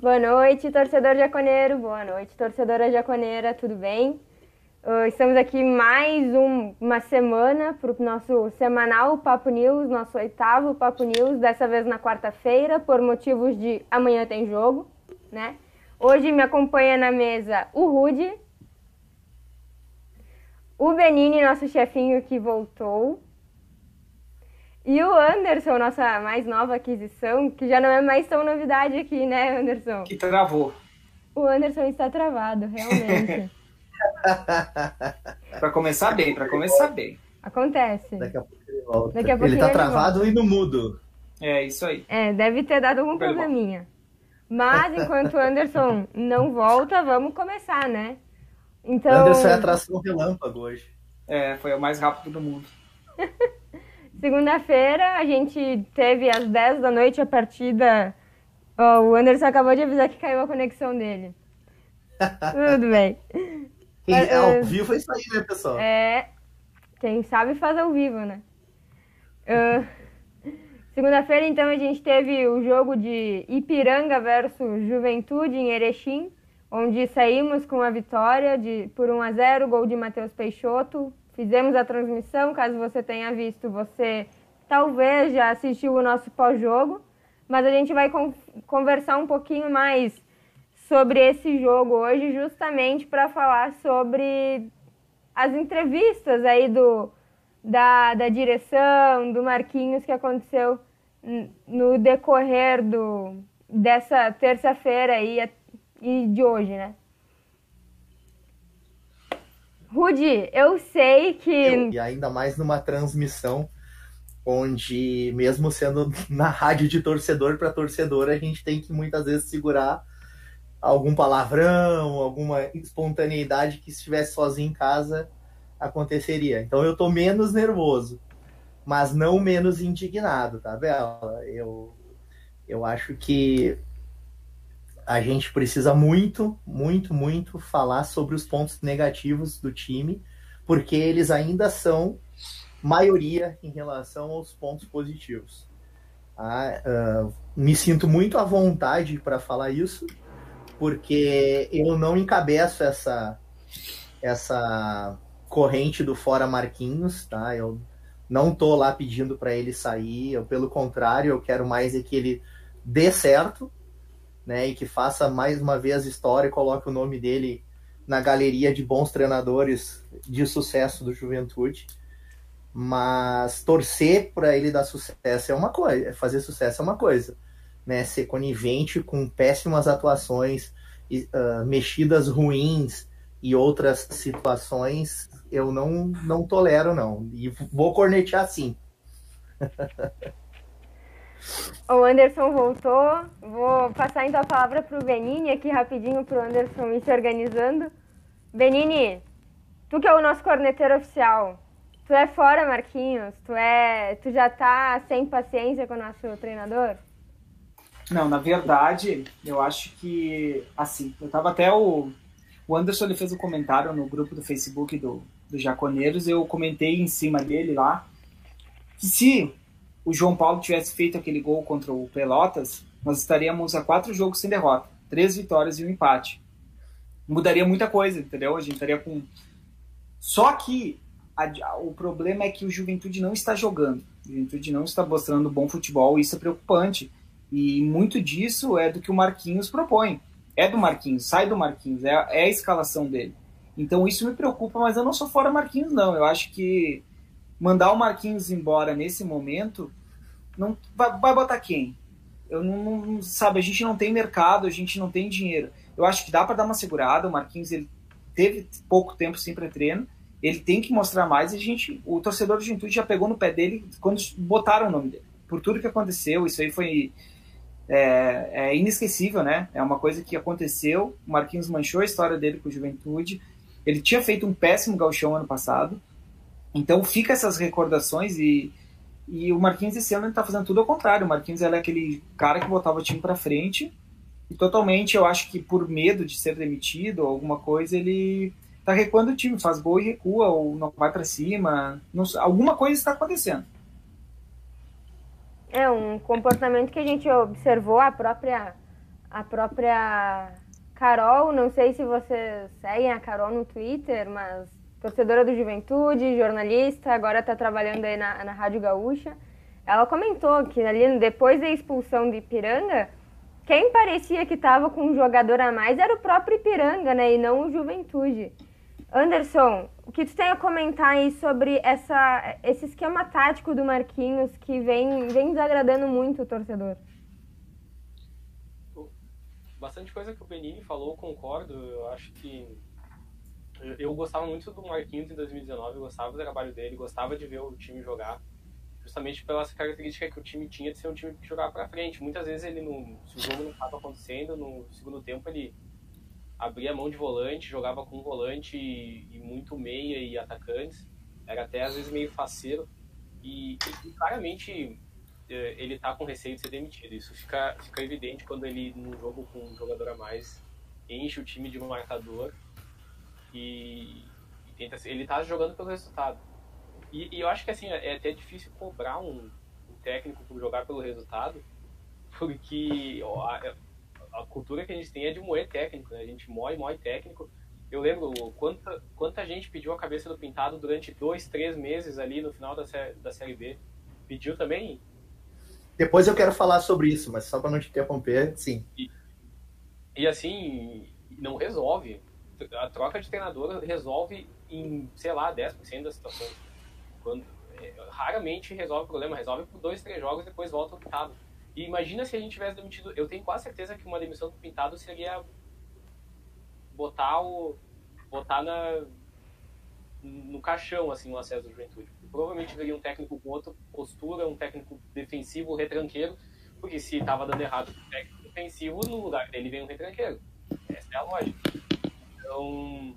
Boa noite, torcedor jaconeiro. Boa noite, torcedora jaconeira. Tudo bem? Uh, estamos aqui mais um, uma semana para o nosso semanal Papo News, nosso oitavo Papo News, dessa vez na quarta-feira, por motivos de amanhã tem jogo, né? Hoje me acompanha na mesa o Rude, o Benini, nosso chefinho que voltou, e o Anderson, nossa mais nova aquisição, que já não é mais tão novidade aqui, né, Anderson? Que travou. O Anderson está travado, realmente. para começar bem, para começar bem. Acontece. Daqui a pouco ele volta. Daqui a pouco ele tá ele travado volta. e no mudo. É, isso aí. É, deve ter dado algum Foi bom. probleminha. Mas enquanto o Anderson não volta, vamos começar, né? Então, Anderson é atração relâmpago hoje. É, foi o mais rápido do mundo. Segunda-feira a gente teve às 10 da noite a partida. Ó, o Anderson acabou de avisar que caiu a conexão dele. Tudo bem. Quem É, ao é. vivo é isso aí, né, pessoal? É, quem sabe faz ao vivo, né? Ah, Segunda-feira, então, a gente teve o jogo de Ipiranga versus Juventude em Erechim, onde saímos com a vitória de, por 1 a 0 gol de Matheus Peixoto. Fizemos a transmissão, caso você tenha visto, você talvez já assistiu o nosso pós-jogo, mas a gente vai con- conversar um pouquinho mais sobre esse jogo hoje, justamente para falar sobre as entrevistas aí do, da, da direção, do Marquinhos, que aconteceu no decorrer do, dessa terça-feira a- e de hoje, né? Rudy, eu sei que. Eu- E ainda mais numa transmissão onde, mesmo sendo na rádio de torcedor para torcedor, a gente tem que muitas vezes segurar algum palavrão, alguma espontaneidade que se estivesse sozinho em casa aconteceria. Então eu tô menos nervoso, mas não menos indignado, tá, Bela? Eu, eu acho que a gente precisa muito, muito, muito falar sobre os pontos negativos do time, porque eles ainda são maioria em relação aos pontos positivos. Ah, ah, me sinto muito à vontade para falar isso, porque eu não encabeço essa essa corrente do fora Marquinhos, tá? Eu não tô lá pedindo para ele sair, eu, pelo contrário, eu quero mais é que ele dê certo, né? E que faça mais uma vez história e coloque o nome dele na galeria de bons treinadores de sucesso do Juventude. Mas torcer para ele dar sucesso é uma coisa, fazer sucesso é uma coisa, né? Ser conivente com péssimas atuações, ah, mexidas ruins e outras situações, eu não, não tolero, não. E vou cornetear sim. O Anderson voltou. Vou passar então a palavra para o Benini aqui rapidinho para o Anderson ir se organizando. Benini, tu que é o nosso corneteiro oficial, tu é fora, Marquinhos? Tu é, tu já tá sem paciência com o nosso treinador? Não, na verdade, eu acho que, assim, eu tava até o, o Anderson ele fez um comentário no grupo do Facebook do, do Jaconeiros, eu comentei em cima dele lá, que se o João Paulo tivesse feito aquele gol contra o Pelotas, nós estaríamos a quatro jogos sem derrota, três vitórias e um empate. Mudaria muita coisa, entendeu? A gente estaria com... Só que a- o problema é que o Juventude não está jogando. O Juventude não está mostrando bom futebol e isso é preocupante. E muito disso é do que o Marquinhos propõe. É do Marquinhos, sai do Marquinhos, é, é a escalação dele. Então isso me preocupa, mas eu não sou fora Marquinhos, não. Eu acho que mandar o Marquinhos embora nesse momento não vai, vai botar quem? Eu não, não- sabe, a gente não tem mercado, a gente não tem dinheiro. Eu acho que dá para dar uma segurada. O Marquinhos ele teve pouco tempo sem pré-treino, ele tem que mostrar mais. E a gente, o torcedor do Juventude já pegou no pé dele quando botaram o nome dele. Por tudo que aconteceu, isso aí foi é, é inesquecível, né? É uma coisa que aconteceu. O Marquinhos manchou a história dele com o Juventude. Ele tinha feito um péssimo gauchão ano passado. Então fica essas recordações e, e o Marquinhos esse ano ele tá fazendo tudo ao contrário. O Marquinhos é aquele cara que botava o time para frente e totalmente eu acho que por medo de ser demitido ou alguma coisa ele tá recuando o time, faz gol e recua ou não vai para cima. Não, alguma coisa está acontecendo. É um comportamento que a gente observou, a própria, a própria Carol, não sei se vocês seguem a Carol no Twitter, mas torcedora do Juventude, jornalista, agora está trabalhando aí na, na Rádio Gaúcha. Ela comentou que ali depois da expulsão de Ipiranga, quem parecia que estava com um jogador a mais era o próprio Ipiranga, né? E não o Juventude. Anderson, o que tu tem a comentar aí sobre essa, esse esquema tático do Marquinhos que vem, vem desagradando muito o torcedor? bastante coisa que o Benini falou, concordo. Eu acho que eu gostava muito do Marquinhos em 2019, eu gostava do trabalho dele, gostava de ver o time jogar, justamente pela característica que o time tinha de ser um time que jogava para frente. Muitas vezes ele não, se o jogo não estava acontecendo, no segundo tempo ele abria mão de volante, jogava com volante e, e muito meia e atacantes. Era até às vezes meio faceiro e, e claramente é, ele tá com receio de ser demitido. Isso fica, fica evidente quando ele, num jogo com um jogador a mais, enche o time de um marcador e, e tenta. Ele tá jogando pelo resultado. E, e, eu acho que assim, é até difícil cobrar um, um técnico por jogar pelo resultado, porque a, a, cultura que a gente tem é de moer técnico, né? A gente moe, moe técnico. Eu lembro quanta, quanta gente pediu a cabeça do Pintado durante dois, três meses ali no final da, da Série B. Pediu também depois eu quero falar sobre isso, mas só para não te interromper, sim. E, e, assim, não resolve. A troca de treinador resolve em, sei lá, 10% das situações. Quando, é, raramente resolve o problema, resolve por dois, três jogos e depois volta ao pintado. E imagina se a gente tivesse demitido. Eu tenho quase certeza que uma demissão do pintado seria botar o. botar na, no caixão assim, o acesso da juventude provavelmente viria um técnico com outra postura, um técnico defensivo, retranqueiro, porque se estava dando errado o técnico defensivo, no lugar dele vem um retranqueiro. Essa é a lógica. Então,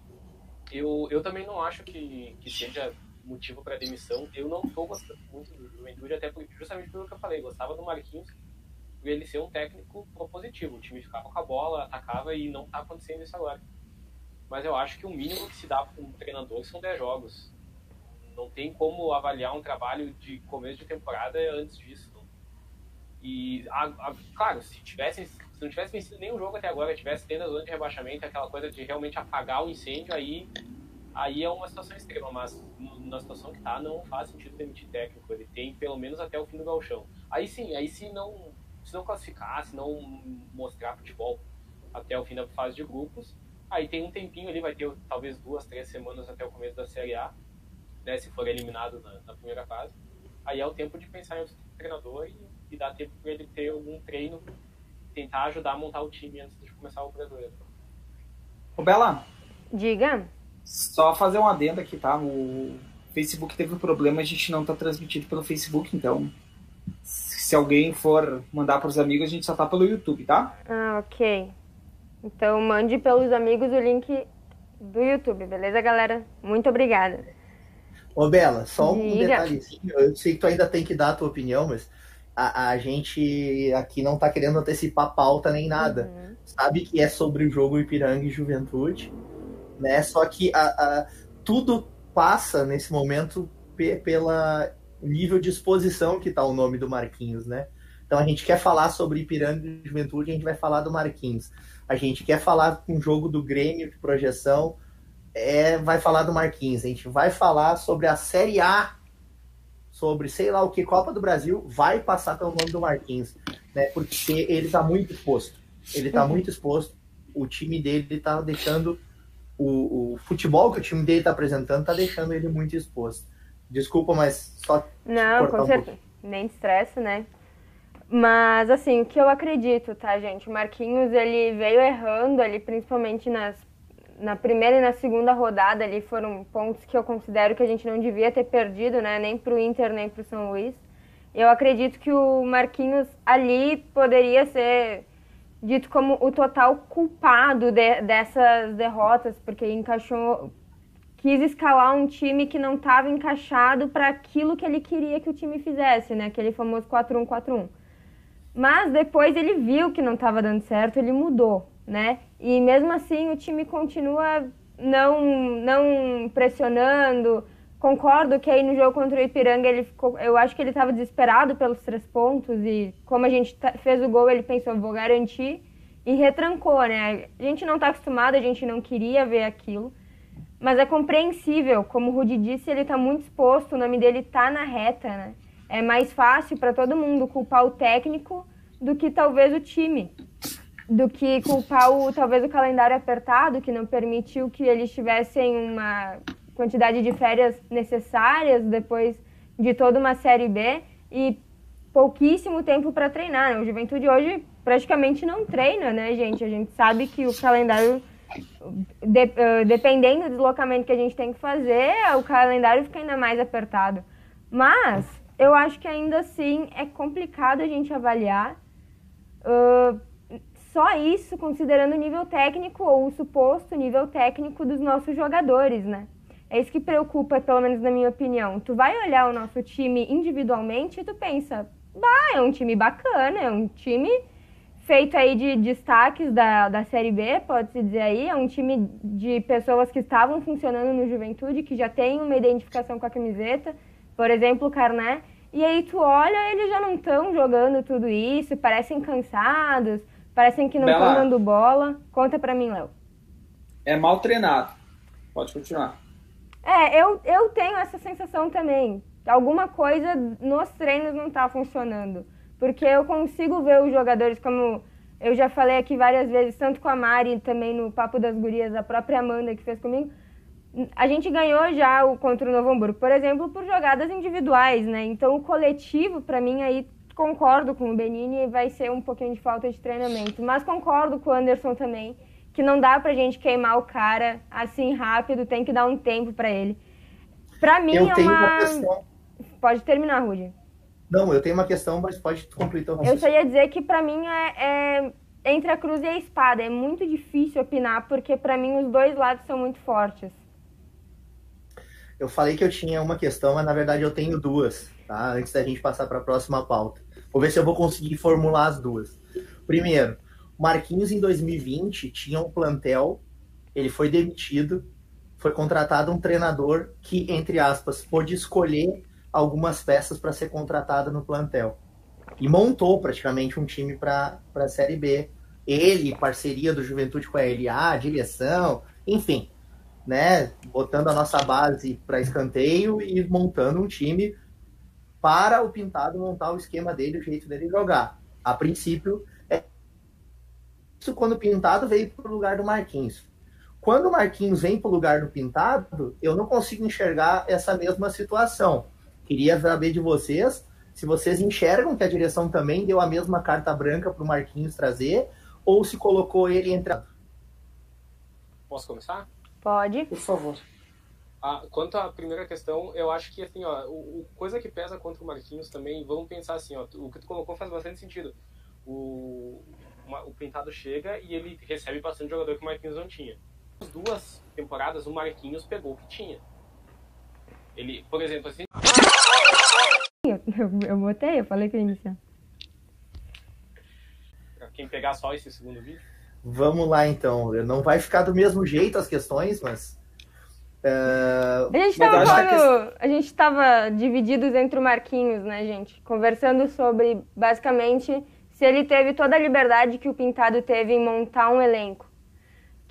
eu, eu também não acho que, que seja motivo para demissão. Eu não estou gostando muito do Juventude, até porque, justamente pelo que eu falei, gostava do Marquinhos, por ele ser um técnico propositivo. O time ficava com a bola, atacava e não está acontecendo isso agora. Mas eu acho que o mínimo que se dá para um treinador são 10 jogos não tem como avaliar um trabalho de começo de temporada antes disso. E, a, a, claro, se tivesse se não tivesse vencido nenhum jogo até agora, tivesse tendo a zona de rebaixamento, aquela coisa de realmente apagar o incêndio, aí, aí é uma situação extrema, mas na situação que está não faz sentido demitir técnico. Ele tem pelo menos até o fim do galchão. Aí sim, aí se não, se não classificar, se não mostrar futebol até o fim da fase de grupos, aí tem um tempinho ali, vai ter talvez duas, três semanas até o começo da Série A né, se for eliminado na, na, primeira fase, aí é o tempo de pensar em outro treinador e, e dar tempo para ele ter algum treino, tentar ajudar a montar o time antes de começar o brasileiro. Ô Bela. Diga. Só fazer um adendo aqui, tá? O Facebook teve um problema, a gente não tá transmitido pelo Facebook, então se alguém for mandar para os amigos, a gente só tá pelo YouTube, tá? Ah, ok. Então mande pelos amigos o link do YouTube, beleza, galera? Muito obrigada. Ô, Bela, só um detalhe. Eu sei que tu ainda tem que dar a tua opinião, mas a, a gente aqui não tá querendo antecipar pauta nem nada. Uhum. Sabe que é sobre o jogo Ipiranga e Juventude, né? Só que a, a tudo passa nesse momento pela nível de exposição que tá o nome do Marquinhos, né? Então a gente quer falar sobre Ipiranga e Juventude, a gente vai falar do Marquinhos. A gente quer falar com o jogo do Grêmio de projeção, é, vai falar do Marquinhos. A gente vai falar sobre a Série A, sobre sei lá o que, Copa do Brasil, vai passar pelo nome do Marquinhos, né? Porque ele está muito exposto. Ele está muito exposto. O time dele está deixando. O, o, futebol que o time dele está apresentando está deixando ele muito exposto. Desculpa, mas só. Não, com certeza. Um Nem estresse, né? Mas, assim, o que eu acredito, tá, gente? O Marquinhos, ele veio errando ali, principalmente nas na primeira e na segunda rodada ali foram pontos que eu considero que a gente não devia ter perdido, né? Nem para o Inter, nem para o São Luís. Eu acredito que o Marquinhos ali poderia ser dito como o total culpado de, dessas derrotas, porque encaixou, quis escalar um time que não estava encaixado para aquilo que ele queria que o time fizesse, né? Aquele famoso 4-1-4-1. Mas depois ele viu que não estava dando certo, ele mudou né? E mesmo assim o time continua não, não pressionando. Concordo que aí no jogo contra o Ipiranga ele ficou, eu acho que ele estava desesperado pelos três pontos e como a gente fez o gol ele pensou vou garantir e retrancou, né? A gente não está acostumado, a gente não queria ver aquilo, mas é compreensível, como o Rudy disse, ele está muito exposto, o nome dele está na reta, né? É mais fácil para todo mundo culpar o técnico do que talvez o time, do que culpar o, talvez o calendário apertado, que não permitiu que eles tivessem uma quantidade de férias necessárias depois de toda uma Série B e pouquíssimo tempo para treinar. Né? O Juventude hoje praticamente não treina, né, gente? A gente sabe que o calendário, de, uh, dependendo do deslocamento que a gente tem que fazer, o calendário fica ainda mais apertado. Mas eu acho que ainda assim é complicado a gente avaliar. Uh, só isso considerando o nível técnico ou o suposto nível técnico dos nossos jogadores, né? É isso que preocupa, pelo menos na minha opinião. Tu vai olhar o nosso time individualmente e tu pensa, bah, é um time bacana, é um time feito aí de destaques da, da Série B, pode-se dizer aí, é um time de pessoas que estavam funcionando no Juventude, que já tem uma identificação com a camiseta, por exemplo, o Carné, e aí tu olha, eles já não estão jogando tudo isso, parecem cansados, parecem que não estão dando bola. Conta pra mim, Léo. É mal treinado. Pode continuar. É, eu, eu tenho essa sensação também. Alguma coisa nos treinos não está funcionando. Porque eu consigo ver os jogadores, como eu já falei aqui várias vezes, tanto com a Mari, também no Papo das Gurias, a própria Amanda que fez comigo. A gente ganhou já o contra o Novo Hamburgo, por exemplo, por jogadas individuais, né? Então o coletivo, para mim, aí concordo com o Benini, vai ser um pouquinho de falta de treinamento. Mas concordo com o Anderson também, que não dá pra gente queimar o cara assim rápido, tem que dar um tempo para ele. Pra mim eu é uma... uma questão. Pode terminar, Rudy. Não, eu tenho uma questão, mas pode teu Eu só ia dizer que para mim é, é, entre a cruz e a espada. É muito difícil opinar, porque para mim os dois lados são muito fortes. Eu falei que eu tinha uma questão, mas na verdade eu tenho duas, tá? Antes da gente passar para a próxima pauta. Vou ver se eu vou conseguir formular as duas. Primeiro, Marquinhos em 2020 tinha um plantel, ele foi demitido, foi contratado um treinador que, entre aspas, pôde escolher algumas peças para ser contratada no plantel. E montou praticamente um time para a Série B. Ele, parceria do Juventude com a LA, direção, enfim, né? Botando a nossa base para escanteio e montando um time para o Pintado montar o esquema dele, o jeito dele jogar. A princípio, é isso quando o Pintado veio para o lugar do Marquinhos. Quando o Marquinhos vem para o lugar do Pintado, eu não consigo enxergar essa mesma situação. Queria saber de vocês se vocês enxergam que a direção também deu a mesma carta branca para o Marquinhos trazer ou se colocou ele entre. Posso começar? Pode. Por favor. Ah, quanto à primeira questão, eu acho que assim, ó, o, o, coisa que pesa contra o Marquinhos também, vamos pensar assim, ó, o que tu colocou faz bastante sentido. O, uma, o Pintado chega e ele recebe bastante jogador que o Marquinhos não tinha. As duas temporadas, o Marquinhos pegou o que tinha. Ele, por exemplo, assim. Eu, eu botei, eu falei que ia iniciar. Quem pegar só esse segundo vídeo? Vamos lá então. Não vai ficar do mesmo jeito as questões, mas. Uh, a gente estava falando, a gente estava divididos entre o Marquinhos, né, gente? Conversando sobre basicamente se ele teve toda a liberdade que o Pintado teve em montar um elenco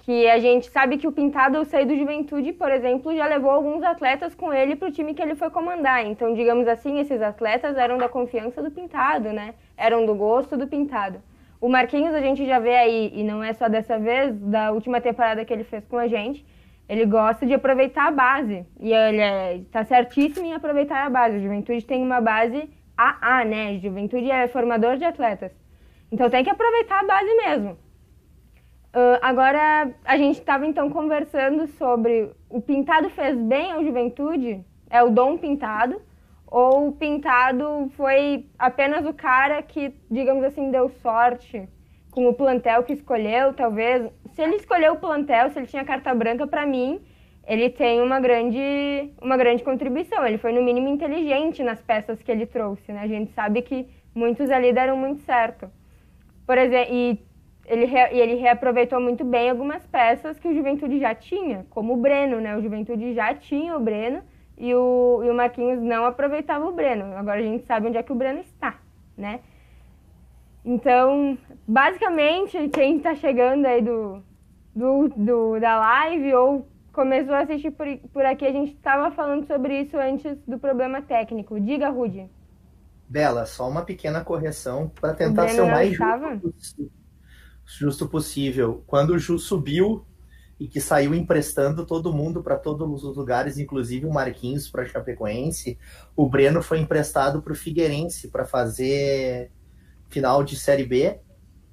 que a gente sabe que o Pintado, ao sair do Juventude, por exemplo, já levou alguns atletas com ele para o time que ele foi comandar. Então, digamos assim, esses atletas eram da confiança do Pintado, né? Eram do gosto do Pintado. O Marquinhos a gente já vê aí, e não é só dessa vez, da última temporada que ele fez com a gente, ele gosta de aproveitar a base. E ele está é, certíssimo em aproveitar a base. O Juventude tem uma base AA, né? Juventude é formador de atletas. Então tem que aproveitar a base mesmo. Uh, agora, a gente estava então conversando sobre o Pintado fez bem ao Juventude? É o Dom Pintado? Ou o Pintado foi apenas o cara que, digamos assim, deu sorte com o plantel que escolheu, talvez? Se ele escolheu o plantel, se ele tinha carta branca, para mim, ele tem uma grande, uma grande contribuição. Ele foi, no mínimo, inteligente nas peças que ele trouxe, né? A gente sabe que muitos ali deram muito certo. Por exemplo, e ele, re, ele reaproveitou muito bem algumas peças que o Juventude já tinha, como o Breno, né? O Juventude já tinha o Breno e o, e o Marquinhos não aproveitava o Breno. Agora a gente sabe onde é que o Breno está, né? Então, basicamente, quem está chegando aí do, do, do, da live ou começou a assistir por, por aqui, a gente estava falando sobre isso antes do problema técnico. Diga, Rudy. Bela, só uma pequena correção para tentar ser o mais justo, justo, possível. Quando o Ju subiu e que saiu emprestando todo mundo para todos os lugares, inclusive o Marquinhos para Chapecoense, o Breno foi emprestado para o Figueirense para fazer final de Série B,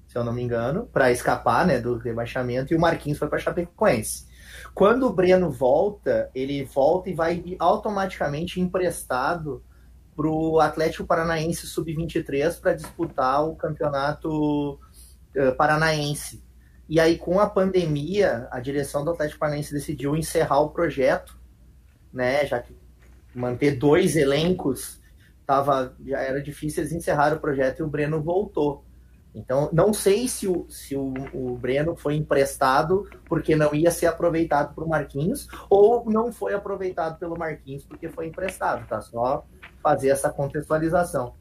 se eu não me engano, para escapar né, do rebaixamento, e o Marquinhos foi para Chapecoense. Quando o Breno volta, ele volta e vai automaticamente emprestado para o Atlético Paranaense Sub-23 para disputar o campeonato uh, paranaense. E aí, com a pandemia, a direção do Atlético Paranaense decidiu encerrar o projeto, né? Já que manter dois elencos tava, já era difícil, eles encerraram o projeto e o Breno voltou. Então, não sei se o, se o, o Breno foi emprestado porque não ia ser aproveitado por Marquinhos, ou não foi aproveitado pelo Marquinhos porque foi emprestado, tá? Só fazer essa contextualização.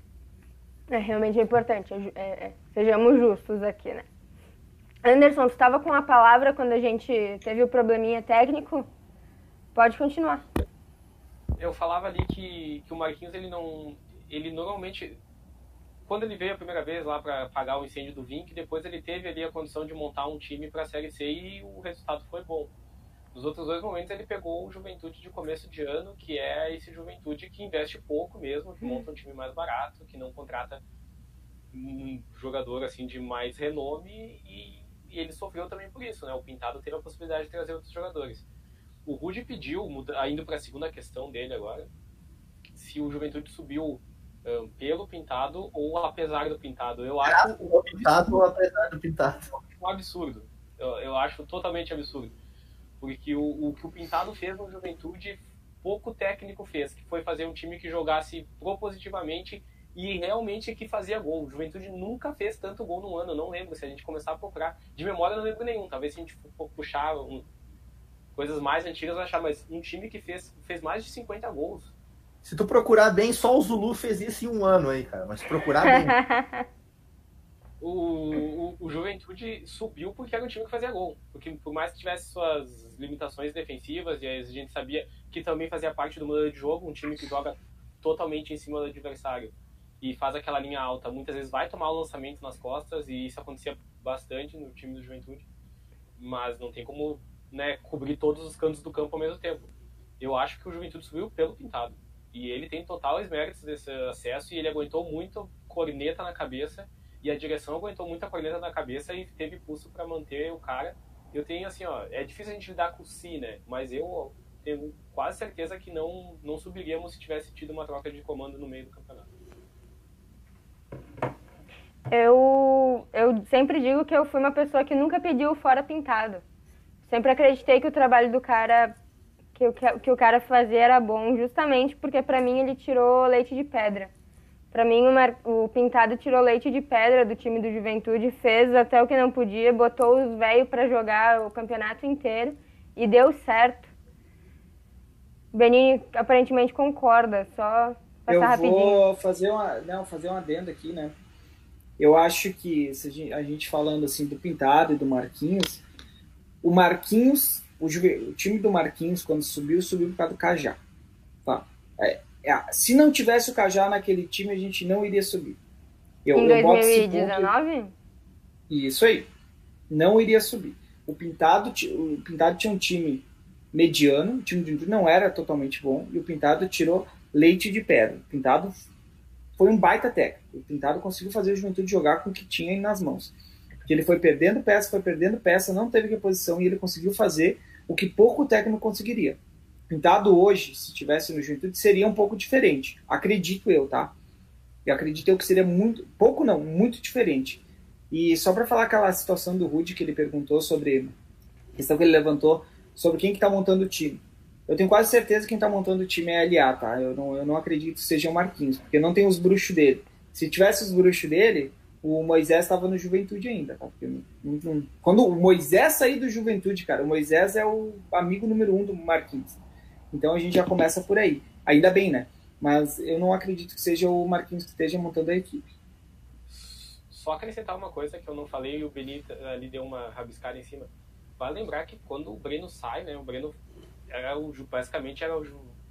É, realmente é importante. É, é, é sejamos justos aqui, né? Anderson, tu estava com a palavra quando a gente teve o probleminha técnico? Pode continuar. Eu falava ali que, que o Marquinhos, ele não... Ele normalmente quando ele veio a primeira vez lá para apagar o incêndio do Vink, depois ele teve ali a condição de montar um time para a Série C e o resultado foi bom. Nos outros dois momentos ele pegou o Juventude de começo de ano, que é esse Juventude que investe pouco mesmo, que monta um time mais barato, que não contrata um jogador assim de mais renome e, e ele sofreu também por isso, né? O Pintado teve a possibilidade de trazer outros jogadores. O Rude pediu, indo para a segunda questão dele agora, se o Juventude subiu pelo pintado ou apesar do pintado. Eu acho o pintado ou apesar do pintado. Um absurdo. Eu, eu acho totalmente absurdo. Porque o, o que o pintado fez no Juventude, pouco técnico fez, que foi fazer um time que jogasse propositivamente e realmente que fazia gol. O Juventude nunca fez tanto gol no ano, eu não lembro. Se a gente começar a procurar, de memória eu não lembro nenhum. Talvez se a gente puxar um, coisas mais antigas, eu achar, mas um time que fez, fez mais de 50 gols se tu procurar bem, só o Zulu fez isso em um ano aí, cara. Mas se procurar bem. o, o, o, Juventude subiu porque era um time que fazia gol. Porque por mais que tivesse suas limitações defensivas, e a gente sabia que também fazia parte do modelo de jogo, um time que joga totalmente em cima do adversário e faz aquela linha alta, muitas vezes vai tomar o lançamento nas costas, e isso acontecia bastante no time do Juventude. Mas não tem como né, cobrir todos os cantos do campo ao mesmo tempo. Eu acho que o Juventude subiu pelo pintado. E ele tem totais méritos desse acesso e ele aguentou muito corneta na cabeça e a direção aguentou muita corneta na cabeça e teve pulso para manter o cara. Eu tenho assim, ó, é difícil a gente lidar com o si, né? Mas eu tenho quase certeza que não não subiríamos se tivesse tido uma troca de comando no meio do campeonato. Eu eu sempre digo que eu fui uma pessoa que nunca pediu fora pintado. Sempre acreditei que o trabalho do cara que o que o cara fazia era bom, justamente porque para mim ele tirou leite de pedra. Para mim o, o, Pintado tirou leite de pedra do time do Juventude, fez até o que não podia, botou os velhos para jogar o campeonato inteiro e deu certo. Benini aparentemente concorda, só passar Eu rapidinho. vou fazer uma, não, fazer uma adenda aqui, né? Eu acho que a gente falando assim do Pintado e do Marquinhos, o Marquinhos o, Juve, o, time do Marquinhos, quando subiu, subiu por causa do Cajá. Tá? É, é, se não tivesse o Cajá naquele time, a gente não iria subir. Eu, em 2019? Isso aí. Não iria subir. O Pintado, o Pintado tinha um time mediano, o time de não era totalmente bom, e o Pintado tirou leite de pedra. O Pintado foi um baita técnico. O Pintado conseguiu fazer o Juventude jogar com o que tinha nas mãos. Que ele foi perdendo peça, foi perdendo peça, não teve reposição e ele conseguiu fazer o que pouco técnico conseguiria. Pintado hoje, se tivesse no Juventude, seria um pouco diferente. Acredito eu, tá? Eu acredito eu que seria muito, pouco não, muito diferente. E só para falar aquela situação do Rude que ele perguntou sobre, a questão que ele levantou sobre quem que tá montando o time. Eu tenho quase certeza que quem está montando o time é a LA, tá? Eu não, eu não acredito que seja o Marquinhos, porque não tem os bruxos dele. Se tivesse os bruxos dele, o Moisés estava no Juventude ainda, tá? quando o Moisés sair do Juventude, cara, o Moisés é o amigo número um do Marquinhos. Então a gente já começa por aí. Ainda bem, né? Mas eu não acredito que seja o Marquinhos que esteja montando a equipe. só acrescentar uma coisa que eu não falei e o Benito ali deu uma rabiscada em cima. Vale lembrar que quando o Breno sai, né? O Breno era o, basicamente era o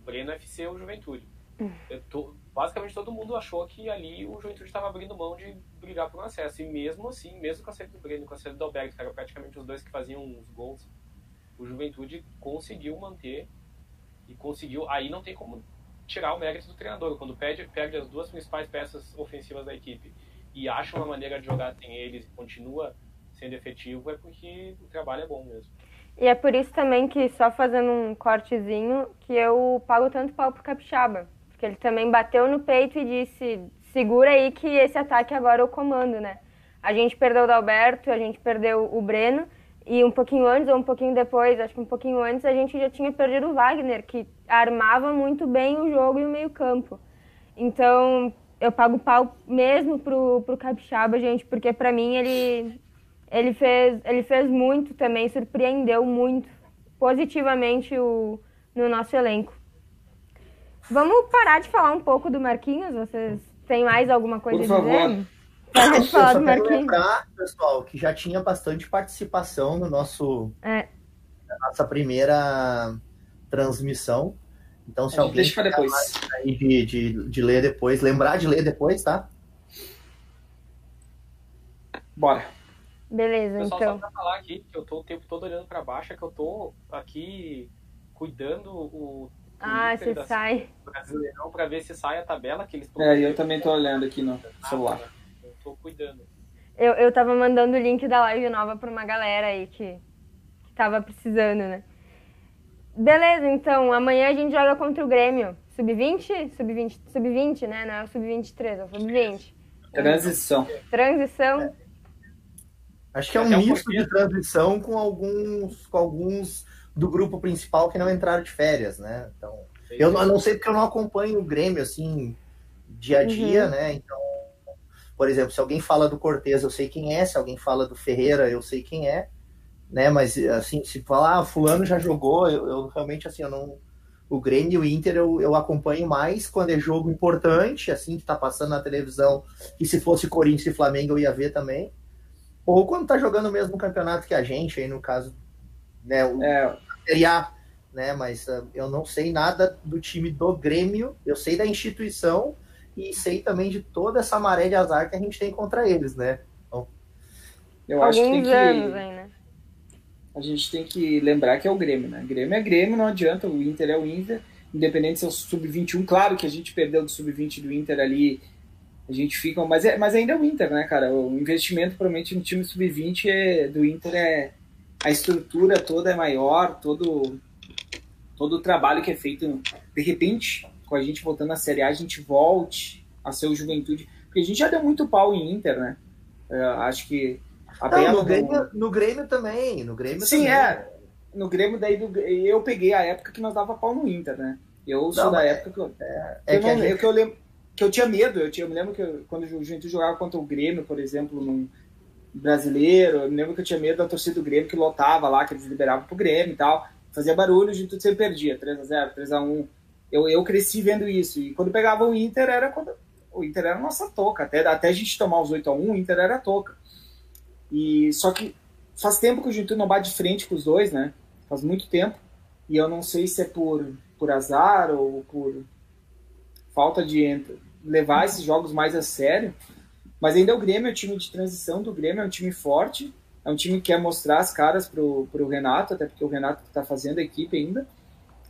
Breno FC ou Juventude. Hum. Tô, basicamente todo mundo achou que ali o Juventude estava abrindo mão de brigar por um acesso. E mesmo assim, mesmo com a saída do Breno com a saída do Alberto, que eram praticamente os dois que faziam os gols, o Juventude conseguiu manter e conseguiu. Aí não tem como tirar o mérito do treinador. Quando perde, perde as duas principais peças ofensivas da equipe e acha uma maneira de jogar sem eles e continua sendo efetivo, é porque o trabalho é bom mesmo. E é por isso também que, só fazendo um cortezinho, que eu pago tanto pau pro Capixaba. Porque ele também bateu no peito e disse: segura aí que esse ataque agora o comando, né? A gente perdeu o Dalberto, a gente perdeu o Breno, e um pouquinho antes ou um pouquinho depois, acho que um pouquinho antes, a gente já tinha perdido o Wagner, que armava muito bem o jogo e o meio-campo. Então, eu pago pau mesmo pro, pro Capixaba, gente, porque para mim ele, ele, fez, ele fez muito também, surpreendeu muito positivamente o, no nosso elenco. Vamos parar de falar um pouco do Marquinhos? Vocês têm mais alguma coisa Por a dizer? Para de falar do Marquinhos. lembrar, pessoal, que já tinha bastante participação no nosso é. na nossa primeira transmissão. Então, se alguém deixa depois. De, de, de ler depois, lembrar de ler depois, tá? Bora. Beleza, Pessoal, então. Só pra falar aqui, que eu tô o tempo todo olhando pra baixo, é que eu tô aqui cuidando o ah, você sai. Brasileirão para ver se sai a tabela que eles É, eu também tô olhando aqui no celular. Eu tô cuidando. Eu, eu tava mandando o link da live nova pra uma galera aí que, que tava precisando, né? Beleza, então, amanhã a gente joga contra o Grêmio. Sub-20? Sub-20, sub-20, né? Não é o sub-23, é o sub-20. Transição. Transição. É. Acho que é um misto de transição com alguns, com alguns do grupo principal que não entraram de férias, né? Então, eu não sei porque eu não acompanho o Grêmio assim dia a dia, uhum. né? Então, por exemplo, se alguém fala do Cortez, eu sei quem é, se alguém fala do Ferreira, eu sei quem é, né? Mas assim, se falar, ah, fulano já jogou, eu, eu, realmente assim, eu não o Grêmio e o Inter eu, eu acompanho mais quando é jogo importante, assim, que tá passando na televisão, e se fosse Corinthians e Flamengo eu ia ver também. Ou quando tá jogando o mesmo campeonato que a gente, aí no caso, né, o, é, Série A, né? Mas uh, eu não sei nada do time do Grêmio, eu sei da instituição e sei também de toda essa maré de azar que a gente tem contra eles, né? Então, eu acho que tem que aí, né? a gente tem que lembrar que é o Grêmio, né? Grêmio é Grêmio, não adianta, o Inter é o Inter, independente se é o sub-21, claro que a gente perdeu do sub-20 do Inter ali, a gente fica, mas, é, mas ainda é o Inter, né, cara? O investimento provavelmente no time sub-20 é, do Inter é, a estrutura toda é maior, todo, todo o trabalho que é feito, de repente, com a gente voltando à Série A, a gente volte a ser o Juventude, porque a gente já deu muito pau em Inter, né? Eu acho que a Não, no, Grêmio, no Grêmio também, no Grêmio Sim, também. é. No Grêmio daí do, eu peguei a época que nós dava pau no Inter, né? Eu sou Não, da época que eu, é, é que, não, gente... que, eu lembro que eu tinha medo, eu, tinha, eu me lembro que eu, quando o Juventude jogava contra o Grêmio, por exemplo, num, brasileiro. Eu lembro que eu tinha medo da torcida do Grêmio que lotava lá, que eles liberavam pro Grêmio e tal. Fazia barulho, e tudo sempre perdia. 3x0, 3x1. Eu, eu cresci vendo isso. E quando pegava o Inter, era quando. O Inter era nossa toca. Até, até a gente tomar os 8x1, o Inter era toca. E, só que faz tempo que o Juventude não bate de frente com os dois, né? Faz muito tempo. E eu não sei se é por, por azar ou por falta de levar esses jogos mais a sério. Mas ainda é o Grêmio, é o time de transição do Grêmio, é um time forte, é um time que quer mostrar as caras pro, pro Renato, até porque o Renato está fazendo a equipe ainda.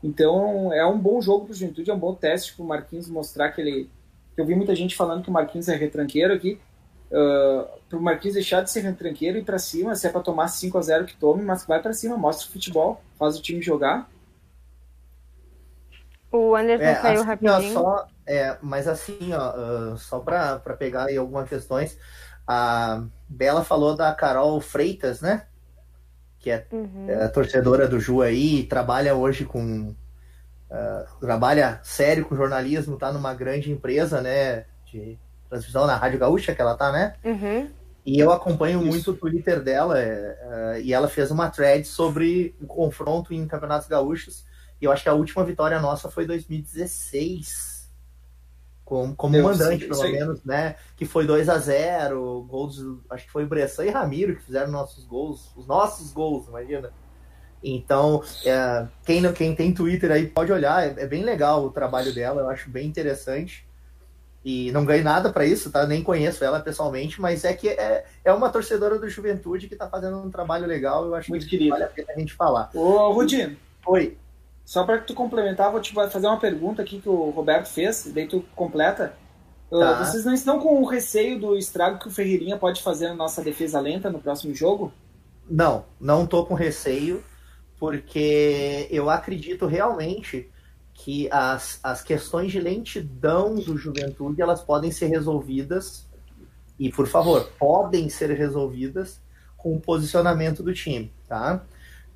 Então é um bom jogo pro Juventude, é um bom teste pro Marquinhos mostrar que ele. Eu vi muita gente falando que o Marquinhos é retranqueiro aqui. Uh, pro Marquinhos deixar de ser retranqueiro e ir pra cima, se é pra tomar 5 a 0 que tome, mas vai para cima, mostra o futebol, faz o time jogar. O Anderson é, saiu assim, rapidinho. Só, é, mas assim, ó, uh, só para pegar aí algumas questões, a Bela falou da Carol Freitas, né? Que é, uhum. é torcedora do Ju aí, trabalha hoje com. Uh, trabalha sério com jornalismo, tá numa grande empresa, né? De transmissão na Rádio Gaúcha, que ela tá, né? Uhum. E eu acompanho Isso. muito o Twitter dela, é, e ela fez uma thread sobre o confronto em campeonatos gaúchos. E eu acho que a última vitória nossa foi 2016 como, como mandante, pelo menos, né? Que foi 2 a 0 gols, acho que foi Bressan e Ramiro que fizeram nossos gols, os nossos gols, imagina. Então, é, quem, quem tem Twitter aí pode olhar, é, é, bem legal o trabalho dela, eu acho bem interessante. E não ganhei nada para isso, tá? Nem conheço ela pessoalmente, mas é que é, é uma torcedora do Juventude que tá fazendo um trabalho legal, eu acho Muito que querido. vale a pena a gente falar. Ô, Rudi. Oi. Só para tu complementar, vou te fazer uma pergunta aqui que o Roberto fez, daí tu completa. Uh, tá. vocês não estão com o receio do estrago que o Ferreirinha pode fazer na nossa defesa lenta no próximo jogo? Não, não tô com receio, porque eu acredito realmente que as, as questões de lentidão do Juventude elas podem ser resolvidas e por favor podem ser resolvidas com o posicionamento do time, tá?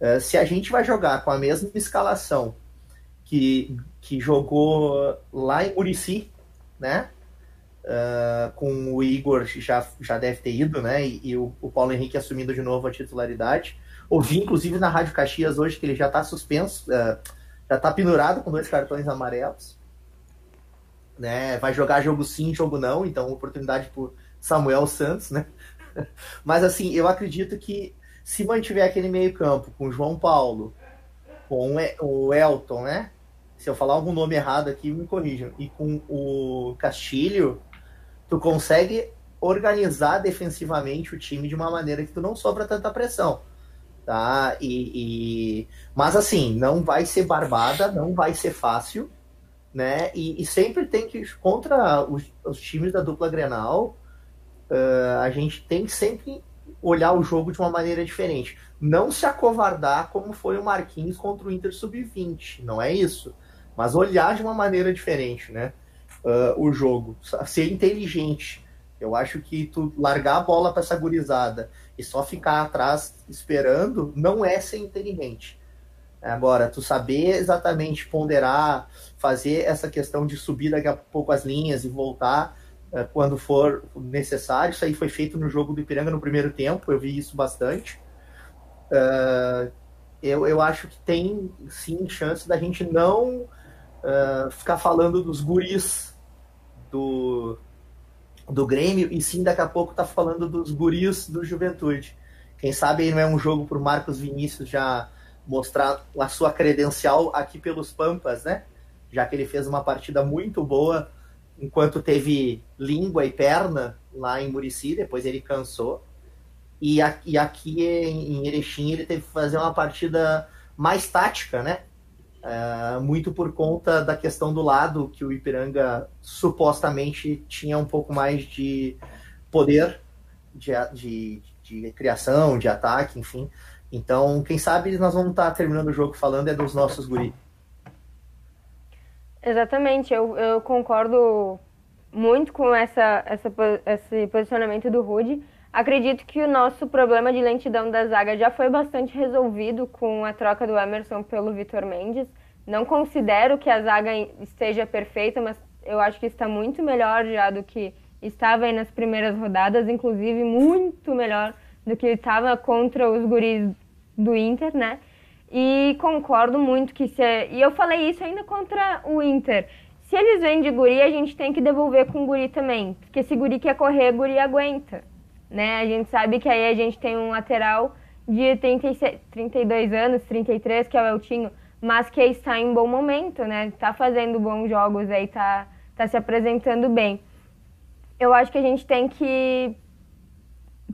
Uh, se a gente vai jogar com a mesma escalação que, que jogou lá em Murici, né? Uh, com o Igor já, já deve ter ido, né? E, e o, o, Paulo Henrique assumindo de novo a titularidade. Ouvi, inclusive, na Rádio Caxias hoje que ele já está suspenso, uh, já está pendurado com dois cartões amarelos. Né? Vai jogar jogo sim, jogo não, então oportunidade por Samuel Santos, né? Mas assim, eu acredito que se mantiver aquele meio-campo com o João Paulo, com o Elton, né? Se eu falar algum nome errado aqui, me corrijam. E com o Castilho, tu consegue organizar defensivamente o time de uma maneira que tu não sofra tanta pressão. Tá? E, e... Mas assim, não vai ser barbada, não vai ser fácil, né? E, e sempre tem que, contra os, os times da dupla Grenal, uh, a gente tem que sempre olhar o jogo de uma maneira diferente. Não se acovardar como foi o Marquinhos contra o Inter Sub-20, não é isso. Mas olhar de uma maneira diferente, né? Uh, o jogo. Ser inteligente. Eu acho que tu largar a bola para essa gurizada e só ficar atrás esperando não é ser inteligente. Agora, tu saber exatamente ponderar, fazer essa questão de subir daqui a pouco as linhas e voltar quando for necessário. Isso aí foi feito no jogo do Ipiranga no primeiro tempo, eu vi isso bastante. Uh, eu, eu acho que tem sim chance da gente não uh, ficar falando dos guris do, do Grêmio e sim daqui a pouco tá falando dos guris do Juventude. Quem sabe não é um jogo para o Marcos Vinícius já mostrar a sua credencial aqui pelos Pampas, né? Já que ele fez uma partida muito boa enquanto teve língua e perna lá em Murici, depois ele cansou. E aqui, aqui em Erechim ele teve que fazer uma partida mais tática, né? Uh, muito por conta da questão do lado que o Ipiranga supostamente tinha um pouco mais de poder de, de, de criação, de ataque, enfim. Então, quem sabe nós vamos estar terminando o jogo falando é dos nossos guris. Exatamente, eu, eu concordo muito com essa, essa, esse posicionamento do Rude. Acredito que o nosso problema de lentidão da zaga já foi bastante resolvido com a troca do Emerson pelo Vitor Mendes. Não considero que a zaga esteja perfeita, mas eu acho que está muito melhor já do que estava aí nas primeiras rodadas, inclusive muito melhor do que estava contra os guris do Inter, né? E concordo muito que se. É, e eu falei isso ainda contra o Inter. Se eles vêm de guri, a gente tem que devolver com guri também. Porque se guri quer correr, guri aguenta. Né? A gente sabe que aí a gente tem um lateral de 36, 32 anos, 33, que é o Eltinho, mas que está em bom momento, né? Está fazendo bons jogos aí, está tá se apresentando bem. Eu acho que a gente tem que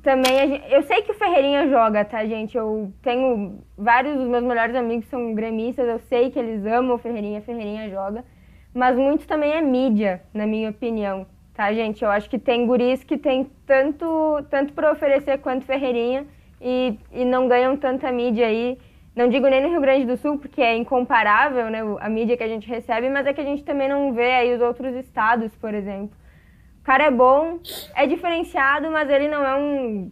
também eu sei que o Ferreirinha joga, tá, gente? Eu tenho vários dos meus melhores amigos são gremistas, eu sei que eles amam o Ferreirinha, Ferreirinha joga, mas muito também é mídia, na minha opinião, tá, gente? Eu acho que tem guris que tem tanto tanto para oferecer quanto Ferreirinha e, e não ganham tanta mídia aí. Não digo nem no Rio Grande do Sul, porque é incomparável, né, a mídia que a gente recebe, mas é que a gente também não vê aí os outros estados, por exemplo cara é bom, é diferenciado, mas ele não é um,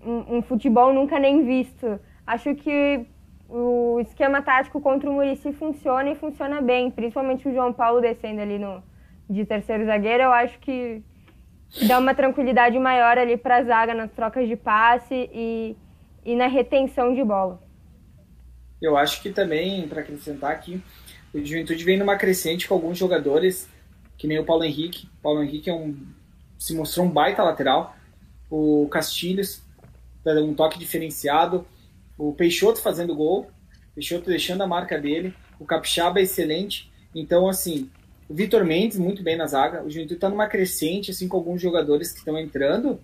um, um, futebol nunca nem visto. Acho que o esquema tático contra o Murici funciona e funciona bem, principalmente o João Paulo descendo ali no, de terceiro zagueiro, eu acho que dá uma tranquilidade maior ali para a zaga nas trocas de passe e, e na retenção de bola. Eu acho que também, para acrescentar aqui, o Juventude vem numa crescente com alguns jogadores que nem o Paulo Henrique. O Paulo Henrique é um, se mostrou um baita lateral. O Castilhos, um toque diferenciado. O Peixoto fazendo gol. Peixoto deixando a marca dele. O Capixaba é excelente. Então, assim, o Vitor Mendes muito bem na zaga. O Juventude está numa crescente, assim, com alguns jogadores que estão entrando.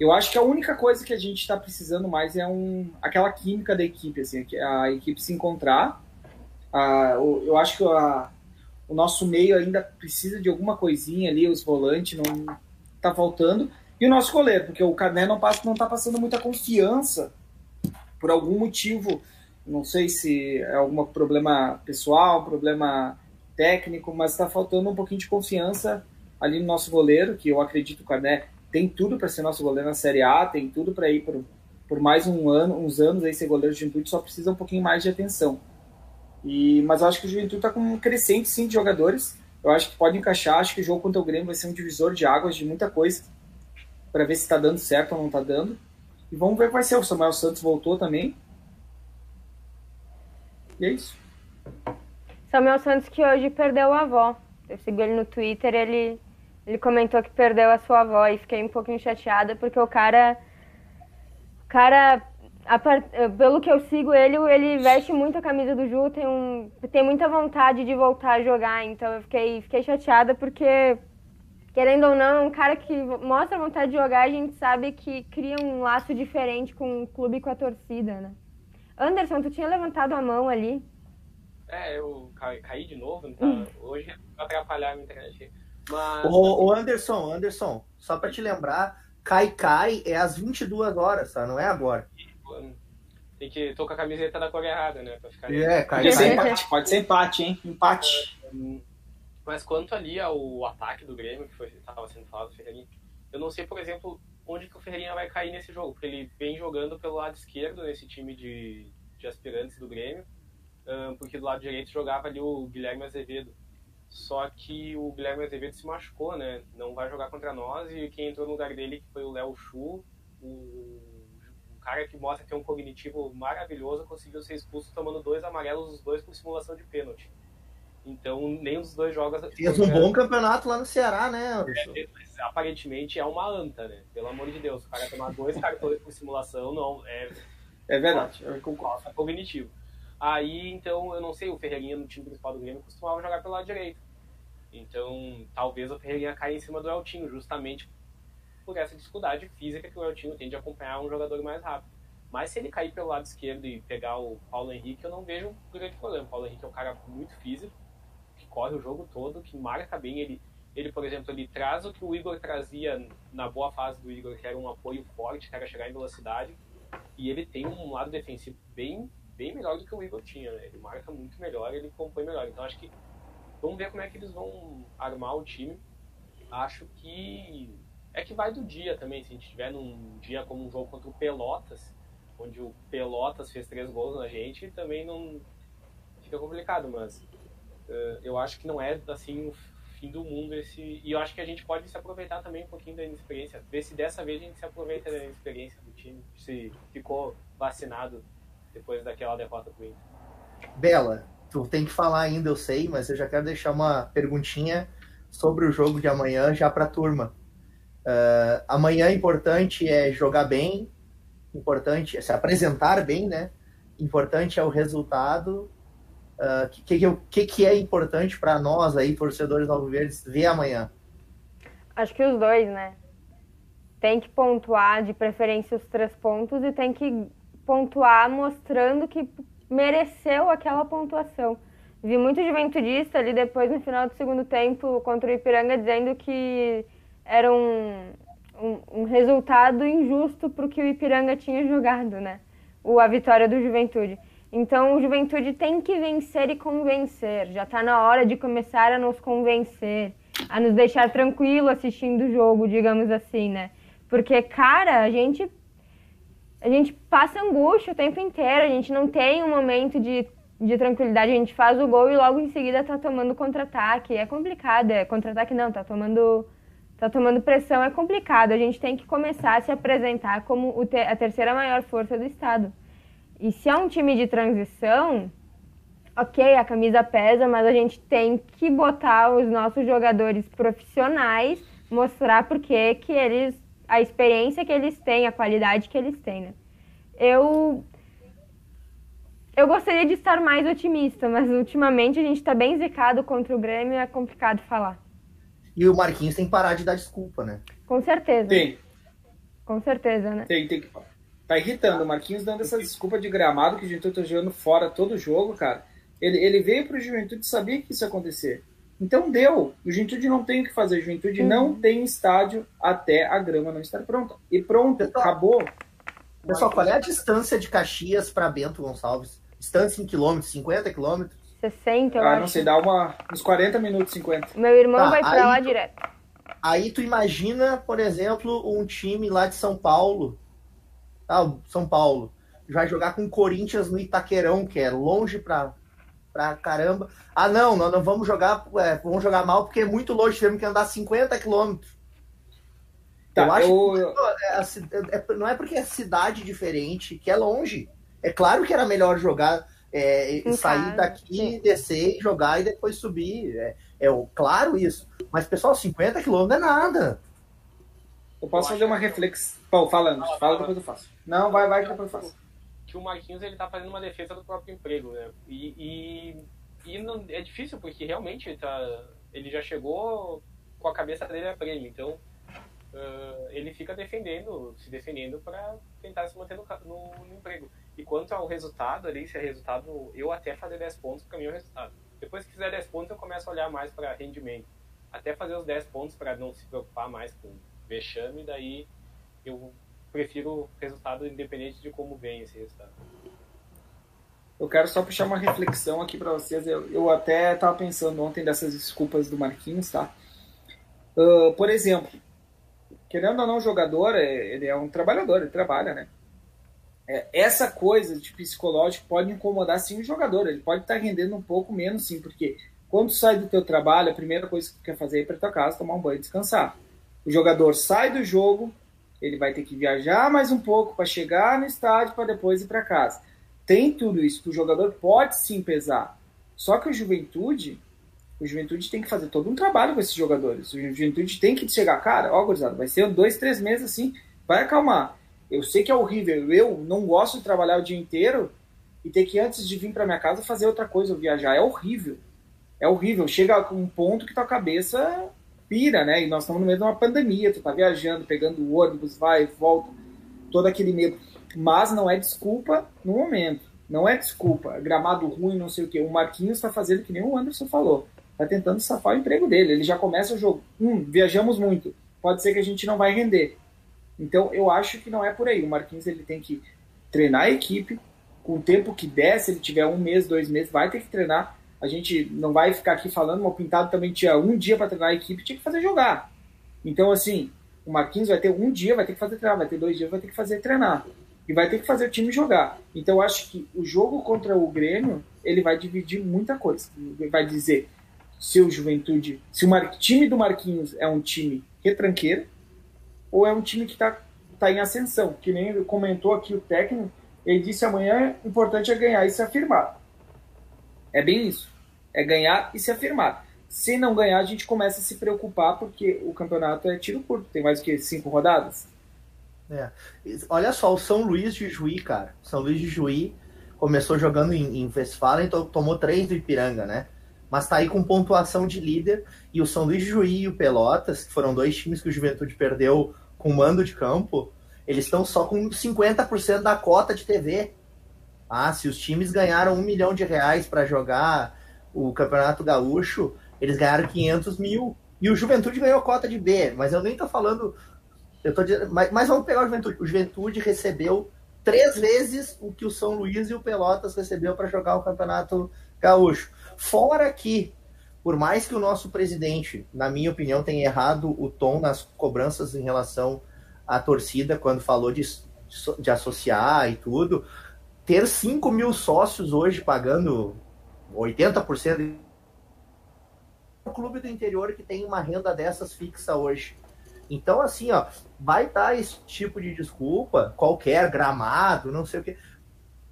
Eu acho que a única coisa que a gente está precisando mais é um, aquela química da equipe, assim, a equipe se encontrar. Ah, eu acho que a, o nosso meio ainda precisa de alguma coisinha ali, os volantes não tá faltando. E o nosso goleiro, porque o Carné não passa, não tá passando muita confiança por algum motivo. Não sei se é algum problema pessoal, problema técnico, mas está faltando um pouquinho de confiança ali no nosso goleiro, que eu acredito que o Carné tem tudo para ser nosso goleiro na Série A, tem tudo para ir por, por mais um ano, uns anos aí ser goleiro de Juventude, só precisa um pouquinho mais de atenção. E, mas eu acho que o Juventude está com um crescente sim de jogadores. Eu acho que pode encaixar, acho que o jogo contra o Grêmio vai ser um divisor de águas de muita coisa, para ver se está dando certo ou não está dando. E vamos ver que vai ser. O Samuel Santos voltou também. E é isso. Samuel Santos que hoje perdeu a avó. Eu segui ele no Twitter, ele ele comentou que perdeu a sua avó e fiquei um pouquinho chateada porque o cara. O cara, pelo que eu sigo ele, ele veste muito a camisa do Ju, tem, um, tem muita vontade de voltar a jogar. Então eu fiquei, fiquei chateada porque, querendo ou não, é um cara que mostra vontade de jogar, a gente sabe que cria um laço diferente com o clube e com a torcida, né? Anderson, tu tinha levantado a mão ali. É, eu caí de novo, então hoje vai atrapalhar a minha internet. Mas... O, o Anderson, Anderson, só para te lembrar, Cai Cai é às 22 horas, tá? Não é agora. Tem que tocar a camiseta da cor errada, né? Pra ficar é, ser empate, pode ser empate, hein? Empate. Mas quanto ali ao ataque do Grêmio, que estava sendo falado do Ferreirinha, eu não sei, por exemplo, onde que o Ferreirinha vai cair nesse jogo, porque ele vem jogando pelo lado esquerdo nesse time de, de aspirantes do Grêmio, porque do lado direito jogava ali o Guilherme Azevedo. Só que o Guilherme Azevedo se machucou, né? Não vai jogar contra nós e quem entrou no lugar dele foi o Léo Chu, o, cara que mostra ter um cognitivo maravilhoso, conseguiu ser expulso tomando dois amarelos, os dois por simulação de pênalti. Então, nenhum dos dois jogos. Fez um bom campeonato lá no Ceará, né? É, aparentemente é uma anta, né? Pelo amor de Deus, o cara tomar dois cartões por simulação, não. É, é verdade, eu concordo. É cognitivo. Aí, então, eu não sei, o Ferreirinha no time principal do Grêmio costumava jogar pelo lado direito. Então, talvez o Ferreirinha caia em cima do Eltinho, justamente por essa dificuldade física que o Eltinho tem de acompanhar um jogador mais rápido. Mas se ele cair pelo lado esquerdo e pegar o Paulo Henrique, eu não vejo um grande problema. O Paulo Henrique é um cara muito físico, que corre o jogo todo, que marca bem. Ele, ele por exemplo, ele traz o que o Igor trazia na boa fase do Igor, que era um apoio forte, que era chegar em velocidade. E ele tem um lado defensivo bem bem melhor do que o Igor tinha, né? Ele marca muito melhor, ele compõe melhor. Então acho que vamos ver como é que eles vão armar o time. Acho que é que vai do dia também. Se a gente tiver num dia como um jogo contra o Pelotas, onde o Pelotas fez três gols na gente, também não fica complicado, mas uh, eu acho que não é assim o fim do mundo esse. E eu acho que a gente pode se aproveitar também um pouquinho da inexperiência. Ver se dessa vez a gente se aproveita da inexperiência do time, se ficou vacinado depois daquela derrota pro Inter. Bela, tu tem que falar ainda, eu sei, mas eu já quero deixar uma perguntinha sobre o jogo de amanhã já para a turma. Uh, amanhã é importante é jogar bem, importante é se apresentar bem, né? Importante é o resultado. O uh, que, que, que, é importante para nós aí, torcedores alviverdes, ver amanhã? Acho que os dois, né? Tem que pontuar, de preferência, os três pontos e tem que pontuar mostrando que mereceu aquela pontuação. Vi muito juventudista ali depois no final do segundo tempo contra o Ipiranga dizendo que era um, um, um resultado injusto para o que o Ipiranga tinha jogado, né? O, a vitória do Juventude. Então o Juventude tem que vencer e convencer. Já está na hora de começar a nos convencer, a nos deixar tranquilo assistindo o jogo, digamos assim, né? Porque, cara, a gente a gente passa angústia o tempo inteiro, a gente não tem um momento de, de tranquilidade, a gente faz o gol e logo em seguida tá tomando contra-ataque. É complicado, é contra-ataque não, tá tomando tá tomando pressão, é complicado. A gente tem que começar a se apresentar como te, a terceira maior força do estado. E se é um time de transição, ok, a camisa pesa, mas a gente tem que botar os nossos jogadores profissionais, mostrar porque que eles, a experiência que eles têm, a qualidade que eles têm, né? Eu eu gostaria de estar mais otimista, mas ultimamente a gente está bem zicado contra o Grêmio é complicado falar. E o Marquinhos tem que parar de dar desculpa, né? Com certeza. Tem. Com certeza, né? Tem, tem que. Tá irritando. O Marquinhos dando essa desculpa de gramado que o Juventude tá jogando fora todo o jogo, cara. Ele, ele veio pro Juventude e sabia que isso ia acontecer. Então deu. O Juventude não tem o que fazer. O Juventude uhum. não tem estádio até a grama não estar pronta. E pronto, Pessoal, acabou. Pessoal, qual é a distância de Caxias para Bento Gonçalves? Distância em quilômetros, 50 quilômetros? 60, eu ah, acho. não sei, dá uma, uns 40 minutos, 50. Meu irmão tá, vai pra lá tu, direto. Aí tu imagina, por exemplo, um time lá de São Paulo. Ah, São Paulo. Vai jogar com o Corinthians no Itaquerão, que é longe pra, pra caramba. Ah, não, nós não vamos jogar, é, vamos jogar mal porque é muito longe, temos que andar 50 quilômetros. Tá, eu acho eu... que é, é, não é porque é cidade diferente que é longe. É claro que era melhor jogar, é, sair daqui, sim. descer, jogar e depois subir. É, é claro isso. Mas, pessoal, 50 quilômetros não é nada. Eu posso eu fazer uma reflexão. Pô, falando, fala, fala depois eu faço. Não, vai, vai que depois eu faço. Que o Marquinhos ele tá fazendo uma defesa do próprio emprego, né? E, e, e não, é difícil porque realmente ele, tá, ele já chegou com a cabeça dele a prêmio. Então, uh, ele fica defendendo, se defendendo para tentar se manter no, no, no emprego. E quanto ao resultado ali, se é resultado, eu até fazer 10 pontos, para mim é o resultado. Depois que fizer 10 pontos, eu começo a olhar mais para rendimento. Até fazer os 10 pontos para não se preocupar mais com vexame, daí eu prefiro resultado independente de como vem esse resultado. Eu quero só puxar uma reflexão aqui para vocês. Eu, eu até estava pensando ontem dessas desculpas do Marquinhos, tá? Uh, por exemplo, querendo ou não, o jogador, é, ele é um trabalhador, ele trabalha, né? É, essa coisa de psicológico pode incomodar sim o jogador. Ele pode estar rendendo um pouco menos, sim, porque quando sai do teu trabalho, a primeira coisa que tu quer fazer é ir para tua casa, tomar um banho e descansar. O jogador sai do jogo, ele vai ter que viajar mais um pouco para chegar no estádio para depois ir para casa. Tem tudo isso que o jogador pode sim pesar. Só que o Juventude, o Juventude tem que fazer todo um trabalho com esses jogadores. O Juventude tem que chegar, cara, ó, gurizada, vai ser dois, três meses assim, vai acalmar eu sei que é horrível. Eu não gosto de trabalhar o dia inteiro e ter que, antes de vir para minha casa, fazer outra coisa, viajar. É horrível. É horrível. Chega um ponto que tua cabeça pira, né? E nós estamos no meio de uma pandemia. Tu tá viajando, pegando o ônibus, vai, volta, todo aquele medo. Mas não é desculpa no momento. Não é desculpa. Gramado ruim, não sei o quê. O Marquinhos está fazendo que nem o Anderson falou. Tá tentando safar o emprego dele. Ele já começa o jogo. Hum, viajamos muito. Pode ser que a gente não vai render. Então eu acho que não é por aí. O Marquinhos ele tem que treinar a equipe com o tempo que der. Se ele tiver um mês, dois meses, vai ter que treinar. A gente não vai ficar aqui falando. O Pintado também tinha um dia para treinar a equipe, tinha que fazer jogar. Então assim, o Marquinhos vai ter um dia, vai ter que fazer treinar, vai ter dois dias, vai ter que fazer treinar e vai ter que fazer o time jogar. Então eu acho que o jogo contra o Grêmio ele vai dividir muita coisa. Ele vai dizer se o Juventude, se o time do Marquinhos é um time retranqueiro ou é um time que está tá em ascensão? Que nem comentou aqui o técnico, ele disse amanhã o importante é ganhar e se afirmar. É bem isso. É ganhar e se afirmar. Se não ganhar, a gente começa a se preocupar porque o campeonato é tiro curto. Tem mais do que cinco rodadas? É. Olha só, o São Luís de Juí, cara. São Luís de Juí começou jogando em, em Westfalen, então tomou três do Ipiranga, né? Mas está aí com pontuação de líder. E o São Luís de Juí e o Pelotas, que foram dois times que o Juventude perdeu com mando de campo, eles estão só com 50% da cota de TV. Ah, se os times ganharam um milhão de reais para jogar o Campeonato Gaúcho, eles ganharam 500 mil. E o Juventude ganhou cota de B, mas eu nem tô falando. Eu tô dizendo, mas, mas vamos pegar o Juventude. O Juventude recebeu três vezes o que o São Luís e o Pelotas recebeu para jogar o Campeonato Gaúcho. Fora que, por mais que o nosso presidente, na minha opinião, tenha errado o tom nas cobranças em relação à torcida, quando falou de, de associar e tudo, ter 5 mil sócios hoje pagando 80% o clube do interior que tem uma renda dessas fixa hoje. Então, assim, ó, vai dar esse tipo de desculpa, qualquer gramado, não sei o quê.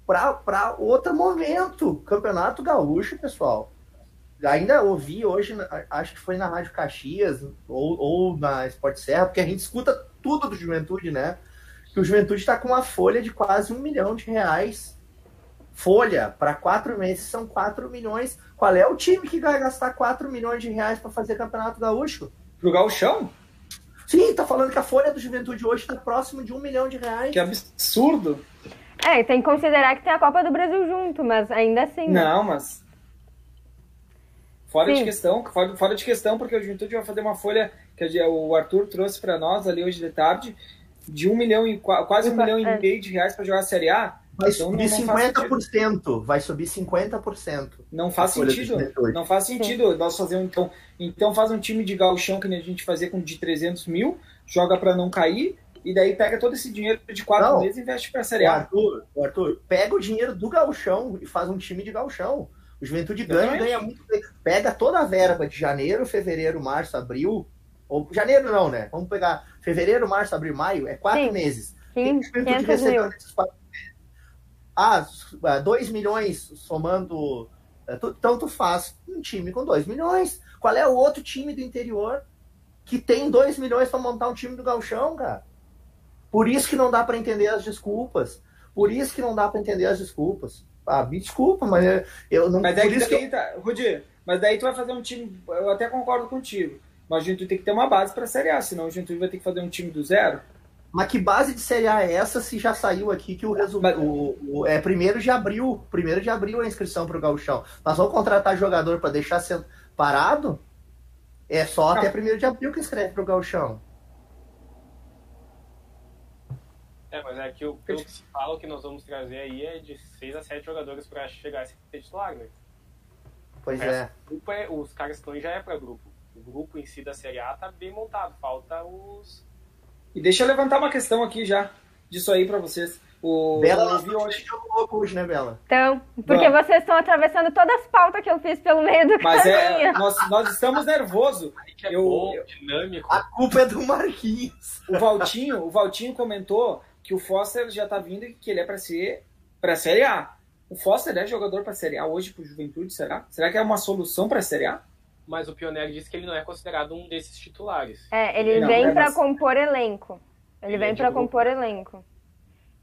Para outro momento. Campeonato Gaúcho, pessoal. Ainda ouvi hoje, acho que foi na Rádio Caxias ou, ou na Sport Serra, porque a gente escuta tudo do Juventude, né? Que o Juventude está com uma folha de quase um milhão de reais. Folha para quatro meses são quatro milhões. Qual é o time que vai gastar quatro milhões de reais para fazer Campeonato Gaúcho? Pro Gauchão? Sim, tá falando que a folha do Juventude hoje está próximo de um milhão de reais. Que absurdo! É, tem que considerar que tem a Copa do Brasil junto, mas ainda assim. Né? Não, mas. Fora Sim. de questão, fora, fora de questão, porque o Juventude vai fazer uma folha que o Arthur trouxe para nós ali hoje de tarde, de um milhão e quase um milhão é. e meio de reais para jogar a Série A. Vai então, subir não, não 50%. Vai subir 50%. Não faz sentido. Não faz sentido Sim. nós fazer então. Então faz um time de gauchão que a gente fazia com de 300 mil, joga para não cair, e daí pega todo esse dinheiro de quatro não, meses e investe para a Série A. Arthur, Arthur, pega o dinheiro do gauchão e faz um time de gauchão. O Juventude ganha e ganha muito. Pega toda a verba de janeiro, fevereiro, março, abril. Ou janeiro não, né? Vamos pegar fevereiro, março, abril, maio. É quatro Sim. meses. Sim, 500 mil. Quatro ah, 2 milhões somando. É, então tu faz um time com 2 milhões. Qual é o outro time do interior que tem 2 milhões para montar um time do Galchão, cara? Por isso que não dá para entender as desculpas. Por isso que não dá para entender as desculpas. Ah, me desculpa, mas eu não. Mas daí, que daí tá, Rudy, mas daí tu vai fazer um time. Eu até concordo contigo. Mas a gente tem que ter uma base para a Série A, senão a gente vai ter que fazer um time do zero. Mas que base de Série A é essa se já saiu aqui que o resultado. É primeiro de abril. Primeiro de abril a inscrição para o Gauchão. Nós vamos contratar jogador para deixar sendo parado? É só até primeiro de abril que inscreve para o Gauchão. É, mas é que o, pelo que se fala, o que nós vamos trazer aí é de 6 a 7 jogadores para chegar a ser titular, né? Pois é. é. Os caras estão já é para grupo. O grupo em si da Série A tá bem montado. Falta os. E deixa eu levantar uma questão aqui já, disso aí para vocês. O Bela, eu vi hoje. louco hoje, né, Bela? Então, porque Bom. vocês estão atravessando todas as pautas que eu fiz pelo meio do Mas é, caminho. é, nós, nós estamos nervosos. É eu, bom, dinâmico. A culpa é do Marquinhos. O Valtinho, o Valtinho comentou que o Foster já tá vindo e que ele é para ser para Série A. O Foster é jogador para Série A hoje pro Juventude, será? Será que é uma solução para Série A? Mas o Pioneiro disse que ele não é considerado um desses titulares. É, ele não, vem é, para mas... compor elenco. Ele, ele vem é para compor elenco.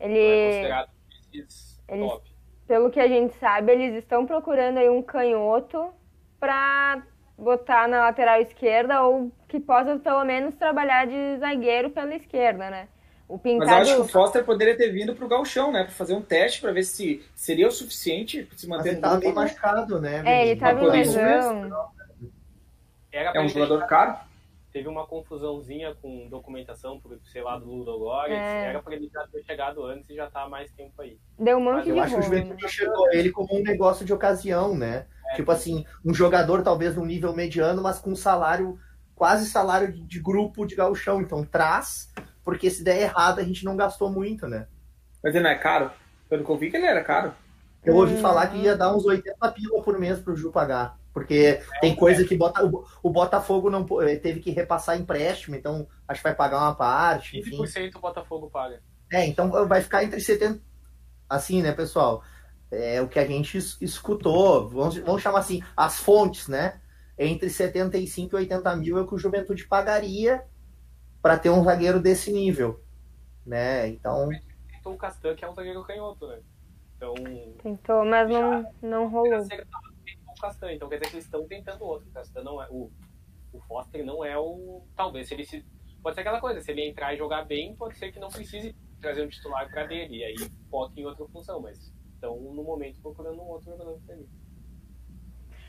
Ele não é considerado esses eles, top. Pelo que a gente sabe, eles estão procurando aí um canhoto para botar na lateral esquerda ou que possa pelo menos trabalhar de zagueiro pela esquerda, né? O Pintado... Mas eu acho que o Foster poderia ter vindo pro Galchão, né? Pra fazer um teste pra ver se seria o suficiente pra se manter Mas ele tava bem machucado, né? É, ele tava em lesão. É um jogador caro? Teve uma confusãozinha com documentação, por, sei lá, do Ludo Glória. É. Era pra ele já ter chegado antes e já tá há mais tempo aí. Deu um monte Mas eu de acho que o Juventude chegou ele como um negócio de ocasião, né? É, tipo assim, um jogador talvez num nível mediano, mas com salário, quase salário de grupo de gauchão. Então traz porque se der errado a gente não gastou muito, né? Mas ele não é caro? Pelo que eu vi que ele era caro. Eu ouvi hum. falar que ia dar uns 80 pila por mês pro Ju pagar. Porque é, tem coisa é. que bota, o, o, Botafogo não eh, teve que repassar empréstimo, então acho que vai pagar uma parte. 20% o Botafogo paga. É, então vai ficar entre 70. Assim, né, pessoal? É o que a gente escutou. Vamos, vamos chamar assim, as fontes, né? Entre 75 e 80 mil é o que o Juventude pagaria para ter um zagueiro desse nível, né? Então tentou o Castan, que é um zagueiro canhoto, né? Então tentou, mas não não rolou. O Castan, então quer dizer que eles estão tentando outro. O Castan não é o o Foster não é o talvez se ele se pode ser aquela coisa, se ele entrar e jogar bem, pode ser que não precise trazer um titular para dele e aí foque em outra função, mas estão no momento procurando um outro jogador para ele.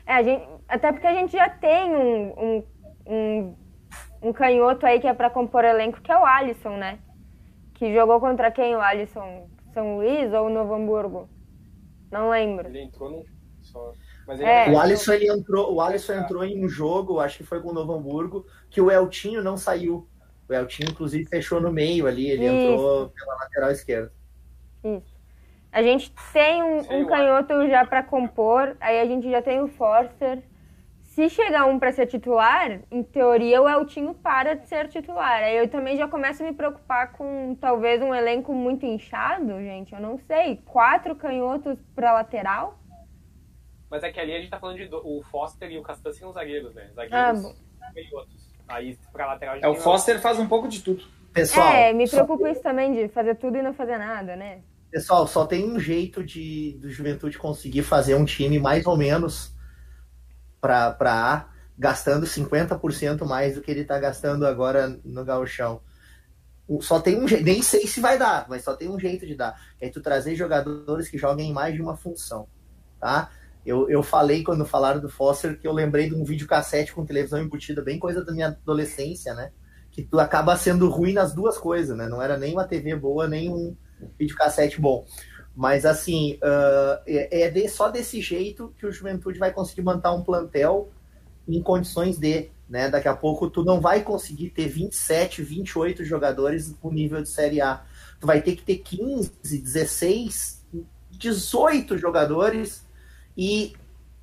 É, a gente, até porque a gente já tem um, um, um um canhoto aí que é para compor elenco, que é o Alisson, né? Que jogou contra quem o Alisson? São Luís ou Novo Hamburgo? Não lembro. Ele entrou no. Só... Mas ele é. O Alisson ele entrou, o Alisson entrou em um jogo, acho que foi com o Novo Hamburgo, que o Eltinho não saiu. O Eltinho, inclusive, fechou no meio ali, ele Isso. entrou pela lateral esquerda. Isso. A gente tem um, um canhoto já para compor, aí a gente já tem o Forster se chegar um para ser titular, em teoria o Eltinho para de ser titular. Aí eu também já começo a me preocupar com talvez um elenco muito inchado, gente. Eu não sei. Quatro canhotos para lateral? Mas é que ali a gente tá falando de. O Foster e o Castan são zagueiros, né? Zagueiros ah, canhotos. Aí pra lateral É, o Foster faz um pouco de tudo. Pessoal, é, me preocupa isso também de fazer tudo e não fazer nada, né? Pessoal, só tem um jeito de do Juventude conseguir fazer um time mais ou menos para A, gastando 50% mais do que ele está gastando agora no gauchão. Só tem um jeito, nem sei se vai dar, mas só tem um jeito de dar. É tu trazer jogadores que joguem mais de uma função, tá? Eu, eu falei quando falaram do Foster que eu lembrei de um vídeo cassete com televisão embutida, bem coisa da minha adolescência, né? Que tu acaba sendo ruim nas duas coisas, né? Não era nem uma TV boa, nem um vídeo cassete bom. Mas assim, uh, é, de, só desse jeito que o Juventude vai conseguir manter um plantel em condições de, né? Daqui a pouco tu não vai conseguir ter 27, 28 jogadores no nível de Série A. Tu vai ter que ter 15, 16, 18 jogadores e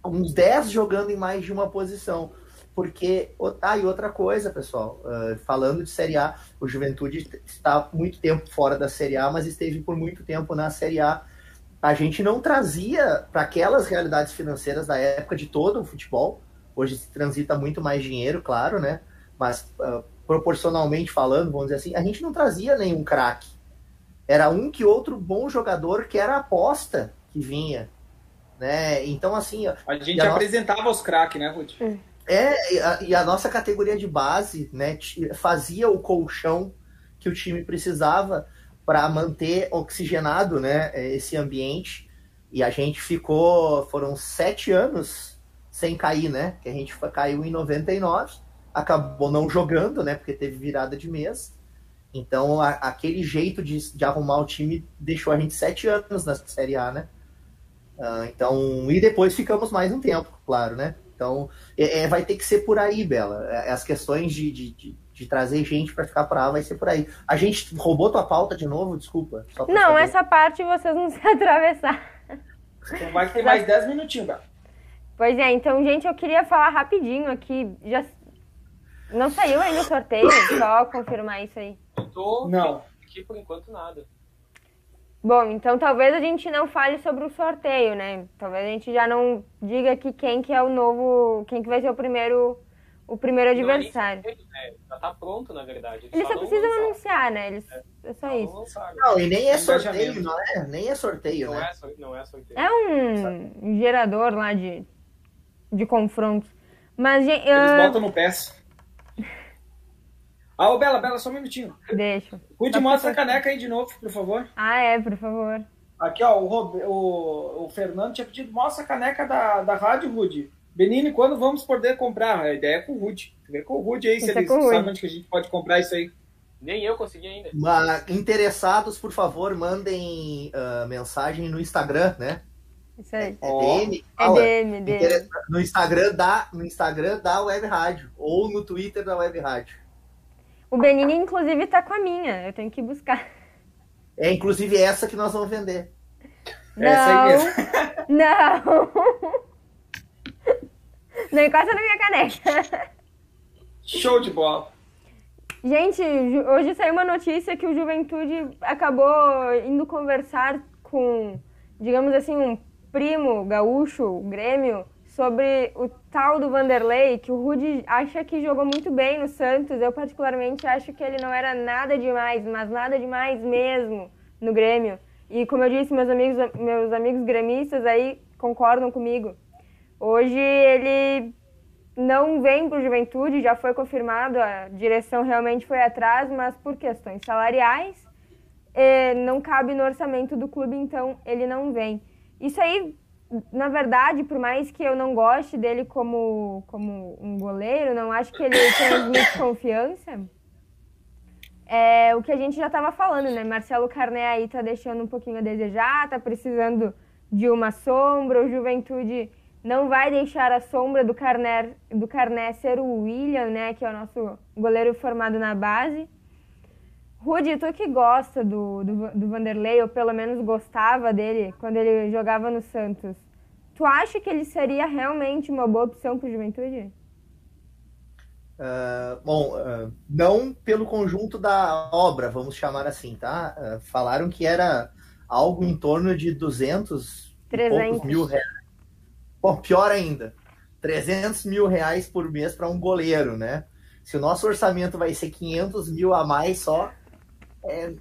uns 10 jogando em mais de uma posição. Porque, ah, e outra coisa, pessoal, uh, falando de Série A, o Juventude está muito tempo fora da Série A, mas esteve por muito tempo na Série A. A gente não trazia para aquelas realidades financeiras da época de todo o futebol. Hoje se transita muito mais dinheiro, claro, né? Mas uh, proporcionalmente falando, vamos dizer assim, a gente não trazia nenhum craque. Era um que outro bom jogador que era aposta que vinha. Né? Então, assim. A gente a apresentava nossa... os craques, né, Ruth? É. É, e a, e a, nossa categoria de base né, fazia o colchão que o time precisava para manter oxigenado né, esse ambiente. E a gente ficou, foram sete anos sem cair, né? Que a gente caiu em 99, acabou não jogando, né? Porque teve virada de mês. Então, a, aquele jeito de, de arrumar o time deixou a gente sete anos na Série A, né? Uh, então, e depois ficamos mais um tempo, claro, né? Então, é, é, vai ter que ser por aí, Bela. É, as questões de, de, de, de trazer gente para ficar para lá vai ser por aí. A gente roubou tua pauta de novo, desculpa. Não, saber. essa parte vocês não se atravessar. Então vai ter mais 10 minutinhos, Bela. Pois é, então, gente, eu queria falar rapidinho aqui. Já não saiu ainda o sorteio? Só confirmar isso aí. Eu tô não. aqui por enquanto nada. Bom, então talvez a gente não fale sobre o sorteio, né? Talvez a gente já não diga que quem que é o novo, quem que vai ser o primeiro, o primeiro adversário. Não, é, é, já tá pronto, na verdade. Eles, Eles só, só precisam lançar. anunciar, né? Eles, é, é só isso. Lançar, não, e nem é sorteio, não é? Nem é sorteio, não né? É, não é sorteio. É um gerador lá de, de confrontos. Mas, Eles uh... botam no PES. Ah, ô Bela, Bela, só um minutinho. Deixa. Cuide, mostra a caneca aí de novo, por favor. Ah, é, por favor. Aqui, ó, o, o, o Fernando tinha pedido, mostra a caneca da, da rádio, Rude. Benini, quando vamos poder comprar? A ideia é com o Rude. Vê com o Rude aí, se eles é sabem onde que a gente pode comprar isso aí. Nem eu consegui ainda. Mas, interessados, por favor, mandem uh, mensagem no Instagram, né? Isso aí. É DM? É DM, DM. No Instagram da, no Instagram da Web Rádio. Ou no Twitter da Web Rádio. O Benini, inclusive, tá com a minha. Eu tenho que buscar. É, inclusive, essa que nós vamos vender. Não. Essa aí mesmo. Não. Não encosta na minha caneca. Show de bola. Gente, hoje saiu uma notícia que o Juventude acabou indo conversar com, digamos assim, um primo gaúcho, o Grêmio, sobre o tal do Vanderlei, que o Rudy acha que jogou muito bem no Santos. Eu, particularmente, acho que ele não era nada demais, mas nada demais mesmo no Grêmio. E, como eu disse, meus amigos, meus amigos gremistas aí concordam comigo. Hoje ele não vem para o Juventude, já foi confirmado, a direção realmente foi atrás, mas por questões salariais, eh, não cabe no orçamento do clube, então ele não vem. Isso aí na verdade, por mais que eu não goste dele como, como um goleiro, não acho que ele transmite confiança. É o que a gente já estava falando, né? Marcelo Carné aí tá deixando um pouquinho a desejar, tá precisando de uma sombra. O Juventude não vai deixar a sombra do Carné, do Carné ser o William, né? Que é o nosso goleiro formado na base. Rudy, tu que gosta do, do, do Vanderlei, ou pelo menos gostava dele quando ele jogava no Santos, Tu acha que ele seria realmente uma boa opção para o Juventude? Uh, bom, uh, não pelo conjunto da obra, vamos chamar assim, tá? Uh, falaram que era algo em torno de 200 e poucos mil reais. Bom, pior ainda, 300 mil reais por mês para um goleiro, né? Se o nosso orçamento vai ser 500 mil a mais só, é,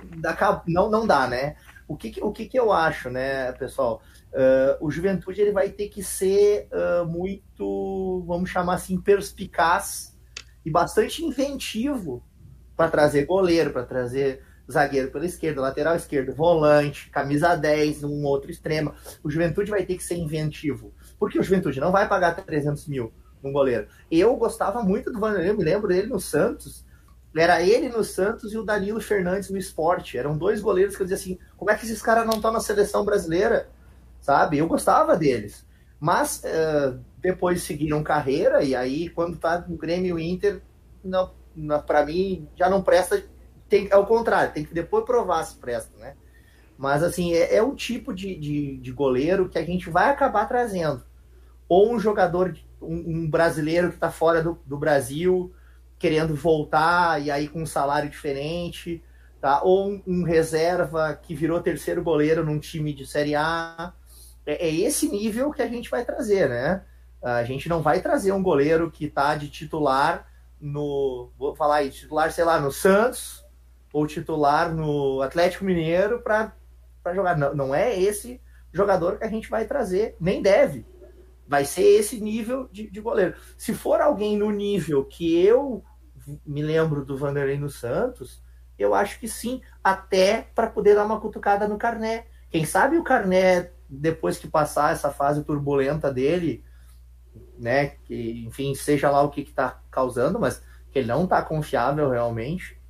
não, não dá, né? O que, o que, que eu acho, né, pessoal? Uh, o Juventude ele vai ter que ser uh, muito, vamos chamar assim, perspicaz e bastante inventivo para trazer goleiro, para trazer zagueiro pela esquerda, lateral esquerdo, volante, camisa 10, um outro extremo. O Juventude vai ter que ser inventivo. Porque o Juventude não vai pagar 300 mil num goleiro. Eu gostava muito do Vanderlei, eu me lembro dele no Santos. Era ele no Santos e o Danilo Fernandes no esporte. Eram dois goleiros que eu dizia assim: como é que esses caras não estão na seleção brasileira? Sabe? Eu gostava deles. Mas uh, depois seguiram carreira e aí, quando tá no Grêmio Inter, não, não, para mim já não presta. Tem, é o contrário, tem que depois provar se presta, né? Mas assim, é, é o tipo de, de, de goleiro que a gente vai acabar trazendo. Ou um jogador, um, um brasileiro que está fora do, do Brasil, querendo voltar e aí com um salário diferente, tá? Ou um, um reserva que virou terceiro goleiro num time de Série A. É, é, esse nível que a gente vai trazer, né? A gente não vai trazer um goleiro que tá de titular no, vou falar aí, titular, sei lá, no Santos ou titular no Atlético Mineiro para jogar. Não, não é esse jogador que a gente vai trazer, nem deve. Vai ser esse nível de, de goleiro. Se for alguém no nível que eu me lembro do Vanderlei no Santos, eu acho que sim, até para poder dar uma cutucada no Carné. Quem sabe o Carné, depois que passar essa fase turbulenta dele, né, que enfim, seja lá o que está causando, mas que ele não está confiável realmente.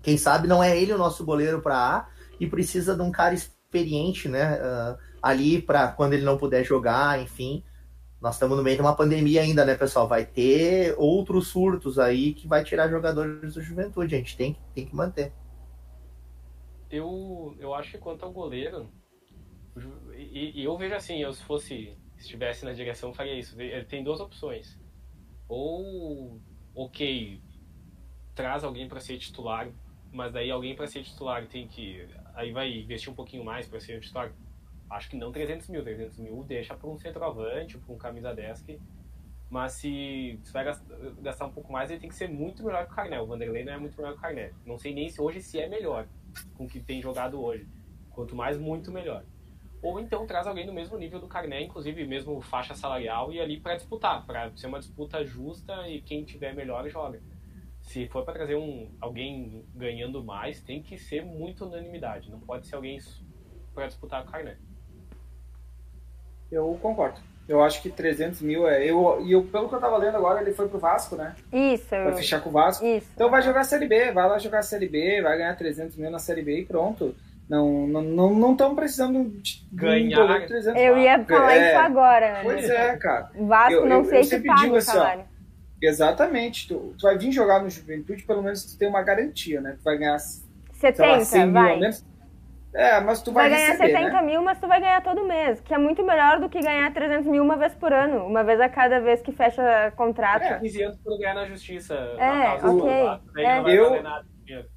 Quem sabe não é ele o nosso goleiro para A e precisa de um cara experiente, né, uh, ali para quando ele não puder jogar, enfim, nós estamos no meio de uma pandemia ainda, né, pessoal? Vai ter outros surtos aí que vai tirar jogadores do juventude. A gente tem, tem que manter. Eu, eu acho que quanto ao goleiro, e, e eu vejo assim, eu se fosse, estivesse na direção, faria isso. Tem duas opções. Ou, ok, traz alguém para ser titular, mas daí alguém para ser titular tem que. Aí vai investir um pouquinho mais para ser titular acho que não 300 mil. 300 mil deixa para um centroavante, para um camisa 10 que... Mas se você vai gastar um pouco mais, ele tem que ser muito melhor que o Carné. O Vanderlei não é muito melhor que o Carné. Não sei nem se hoje se é melhor com o que tem jogado hoje. Quanto mais, muito melhor. Ou então traz alguém no mesmo nível do Carné, inclusive mesmo faixa salarial, e ali para disputar, para ser uma disputa justa e quem tiver melhor joga. Se for para trazer um, alguém ganhando mais, tem que ser muito unanimidade. Não pode ser alguém para disputar o Carné. Eu concordo. Eu acho que 300 mil é. Eu, e eu, pelo que eu tava lendo agora, ele foi pro Vasco, né? Isso. Vai fechar com o Vasco. Isso. Então vai jogar a Série B, vai lá jogar a Série B, vai ganhar 300 mil na Série B e pronto. Não estamos não, não, não precisando de ganhar um 300 Eu ia falar é, isso agora. Pois é, cara. O Vasco eu, não eu, sei eu se paga assim, salário. Exatamente. Tu, tu vai vir jogar no Juventude, pelo menos tu tem uma garantia, né? Tu vai ganhar 70, lá, 100 mil, vai. Menos, é, mas tu vai, vai ganhar receber, 70 né? mil, mas tu vai ganhar todo mês, que é muito melhor do que ganhar 300 mil uma vez por ano, uma vez a cada vez que fecha contrato. É, 15 anos por ganhar na justiça. É, na ok. é. eu,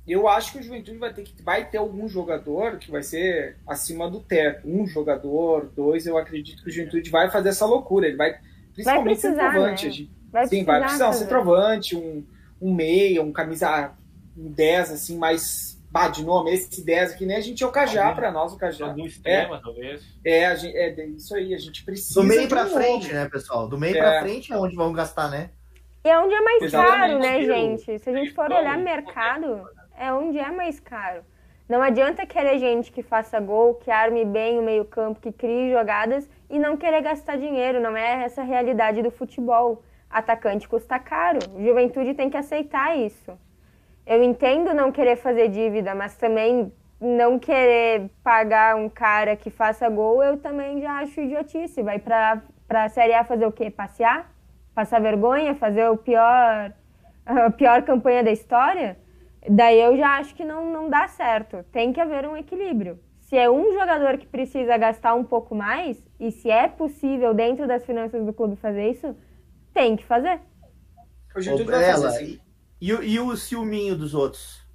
eu acho que o Juventude vai ter, que, vai ter algum jogador que vai ser acima do teto. Um jogador, dois, eu acredito que o Juventude vai fazer essa loucura. Ele vai, principalmente vai precisar, centroavante. Né? Gente, vai sim, vai precisar fazer. um centroavante, um, um meia, um camisa um 10, assim, mais bah, de nome, esse 10 aqui, nem a gente é o Cajá para nós, o Cajá. Algum extrema, é, talvez. É, a gente, é isso aí, a gente precisa. Do meio para frente, né, pessoal? Do meio é. para frente é onde vão gastar, né? E é onde é mais Exatamente. caro, né, gente? Se a gente for olhar mercado, é onde é mais caro. Não adianta querer gente que faça gol, que arme bem o meio-campo, que crie jogadas e não querer gastar dinheiro. Não é essa a realidade do futebol. Atacante custa caro. Juventude tem que aceitar isso eu entendo não querer fazer dívida, mas também não querer pagar um cara que faça gol, eu também já acho idiotice. Vai pra, pra Série A fazer o quê? Passear? Passar vergonha? Fazer o pior, a pior campanha da história? Daí eu já acho que não, não dá certo. Tem que haver um equilíbrio. Se é um jogador que precisa gastar um pouco mais, e se é possível dentro das finanças do clube fazer isso, tem que fazer. O Juventude vai fazer assim. E, e o ciúminho dos outros?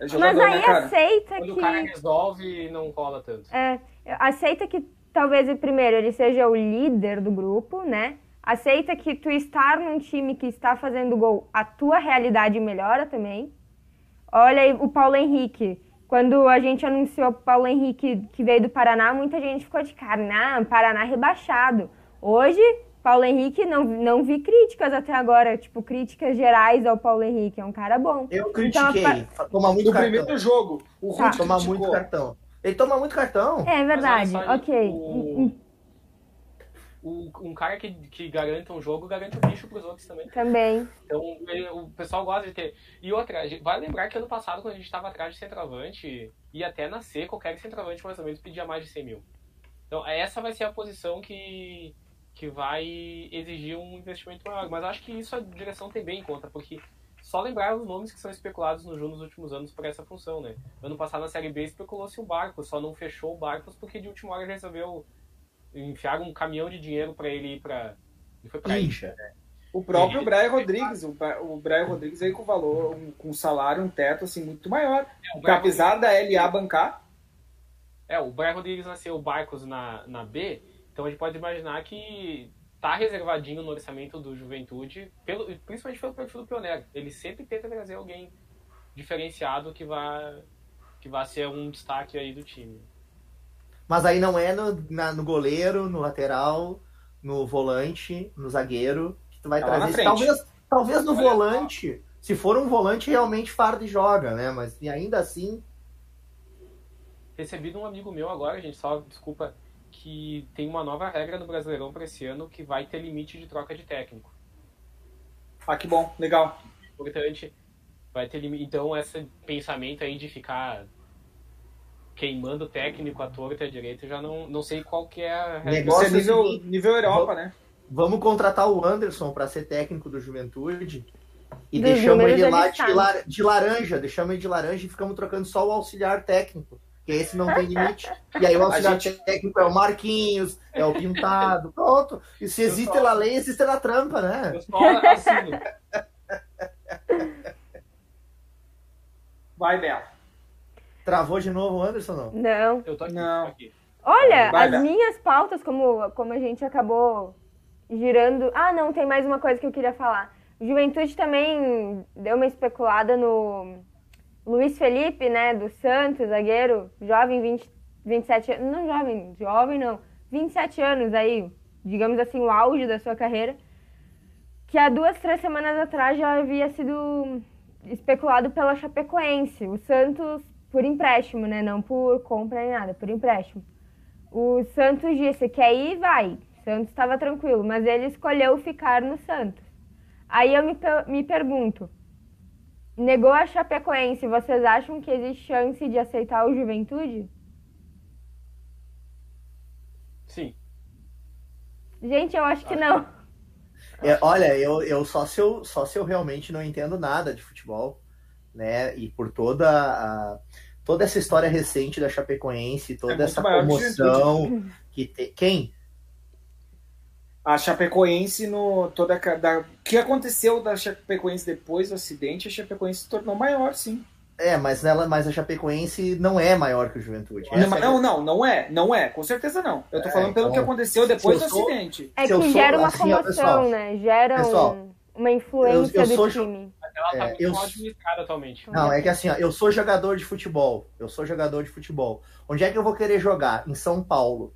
É jogador, Mas aí né, aceita Quando que... o cara resolve, não cola tanto. É, aceita que talvez, primeiro, ele seja o líder do grupo, né? Aceita que tu estar num time que está fazendo gol, a tua realidade melhora também. Olha aí o Paulo Henrique. Quando a gente anunciou o Paulo Henrique que veio do Paraná, muita gente ficou de cara, não, Paraná rebaixado. Hoje, Paulo Henrique, não, não vi críticas até agora, tipo, críticas gerais ao Paulo Henrique. É um cara bom. Eu critiquei. Então, toma muito no cartão. primeiro jogo, o Ruth tá. toma muito cartão. Ele toma muito cartão. É verdade, ok. O... O, um cara que, que garanta um jogo garante um bicho pros outros também. Também. Então ele, o pessoal gosta de ter. E outra, vai lembrar que ano passado, quando a gente estava atrás de centroavante, ia até nascer qualquer centroavante mais ou menos pedia mais de 100 mil. Então essa vai ser a posição que, que vai exigir um investimento maior. Mas acho que isso a direção tem bem em conta, porque só lembrar os nomes que são especulados no Ju nos últimos anos para essa função, né? Ano passado na Série B especulou-se o Barcos, só não fechou o Barcos porque de última hora resolveu enfiar um caminhão de dinheiro para ele ir para ele foi para Incha. Né? O próprio Brian Rodrigues, o, o Brian Rodrigues aí com valor, um, com salário, um teto assim muito maior. É, apesar da LA bancar. É, o Brian Rodrigues nasceu o Barcos na, na B, então a gente pode imaginar que tá reservadinho no orçamento do Juventude, pelo, principalmente pelo perfil do Pioneiro. Ele sempre tenta trazer alguém diferenciado que vá, que vá ser um destaque aí do time. Mas aí não é no, na, no goleiro, no lateral, no volante, no zagueiro, que tu vai tá trazer. Talvez, talvez no volante, se for um volante, realmente Farde joga, né? Mas ainda assim. Recebi de um amigo meu agora, gente, só desculpa que tem uma nova regra no Brasileirão para esse ano que vai ter limite de troca de técnico. Ah, que bom, legal. Importante. Vai ter limite. Então, esse pensamento aí de ficar queimando o técnico à torta e à direita, já não, não sei qual que é a regra. Negócio é nível, nível Europa, né? Vamos contratar o Anderson para ser técnico do Juventude e deixamos ele lá de, lar de laranja, deixamos ele de laranja e ficamos trocando só o auxiliar técnico que esse não tem limite. E aí o auxiliar gente... técnico é o Marquinhos, é o Pintado, pronto. E se existe só... a lei, existe a trampa, né? Eu só assino. Vai, Bela. Travou de novo o Anderson, não? Não. Eu tô aqui. Não. Aqui. Olha, Vai, as Bela. minhas pautas, como, como a gente acabou girando... Ah, não, tem mais uma coisa que eu queria falar. Juventude também deu uma especulada no Luiz Felipe, né, do Santos, zagueiro, jovem, 20, 27 anos, não jovem, jovem não, 27 anos aí, digamos assim, o auge da sua carreira, que há duas, três semanas atrás já havia sido especulado pela Chapecoense, o Santos por empréstimo, né, não por compra nem nada, por empréstimo. O Santos disse que aí vai, o Santos estava tranquilo, mas ele escolheu ficar no Santos. Aí eu me, me pergunto, Negou a Chapecoense, vocês acham que existe chance de aceitar o Juventude? Sim. Gente, eu acho que não. É, olha, eu, eu só, se eu só se eu realmente não entendo nada de futebol, né? E por toda a, toda essa história recente da Chapecoense, toda é essa comoção que tem. Quem? A Chapecoense no toda da, o que aconteceu da Chapecoense depois do acidente, a Chapecoense se tornou maior, sim. É, mas ela, mas a Chapecoense não é maior que o Juventude. Não, é não, não, não é, não é, com certeza não. Eu tô é, falando pelo então, que aconteceu depois do sou, acidente. É que gera uma assim, comoção, pessoal, né? Gera pessoal, um, uma influência eu, eu do time. Ela tá é, muito eu, administrada atualmente. Não, é que assim, ó, eu sou jogador de futebol. Eu sou jogador de futebol. Onde é que eu vou querer jogar? Em São Paulo.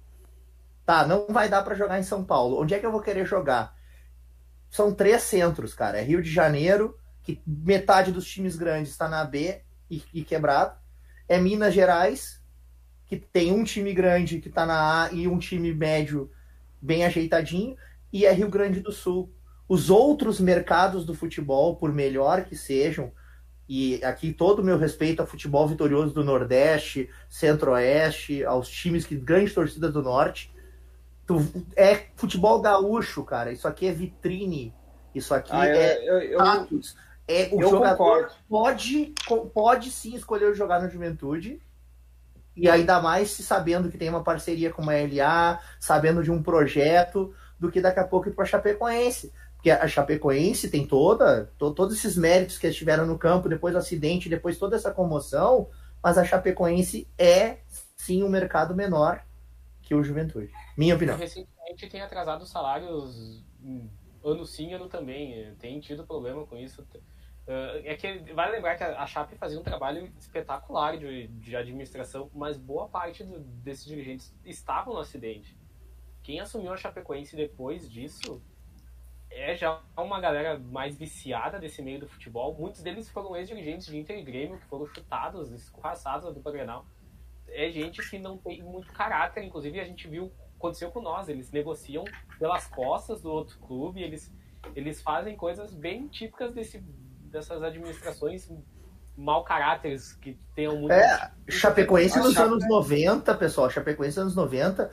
Tá, não vai dar para jogar em São Paulo. Onde é que eu vou querer jogar? São três centros, cara. É Rio de Janeiro, que metade dos times grandes está na B e, e, quebrado. É Minas Gerais, que tem um time grande que está na A e um time médio bem ajeitadinho. E é Rio Grande do Sul. Os outros mercados do futebol, por melhor que sejam, e aqui todo o meu respeito ao futebol vitorioso do Nordeste, Centro-Oeste, aos times que grandes torcidas do Norte, Tu, é futebol gaúcho, cara. Isso aqui é vitrine. Isso aqui ah, é eu, eu, É, o jogador concordo. pode, pode sim escolher jogar na juventude, E ainda mais se sabendo que tem uma parceria com a LA, sabendo de um projeto, do que daqui a pouco ir para a Chapecoense. Porque a Chapecoense tem toda, to, todos esses méritos que eles tiveram no campo, depois do acidente, depois toda essa comoção, mas a Chapecoense é sim um mercado menor que o Juventude. Minha opinião. Recentemente tem atrasado os salários ano sim, ano também. Tem tido problema com isso. É que vale lembrar que a Chape fazia um trabalho espetacular de, de administração, mas boa parte do, desses dirigentes estavam no acidente. Quem assumiu a Chapecoense depois disso é já uma galera mais viciada desse meio do futebol. Muitos deles foram ex-dirigentes de Inter e Grêmio, que foram chutados, escorraçados do Grenal. É gente que não tem muito caráter, inclusive a gente viu, aconteceu com nós, eles negociam pelas costas do outro clube, eles, eles fazem coisas bem típicas desse, dessas administrações mau caráteres que tenham muito. É, Chapecoense nos Chape... anos 90, pessoal, Chapecoense nos anos 90,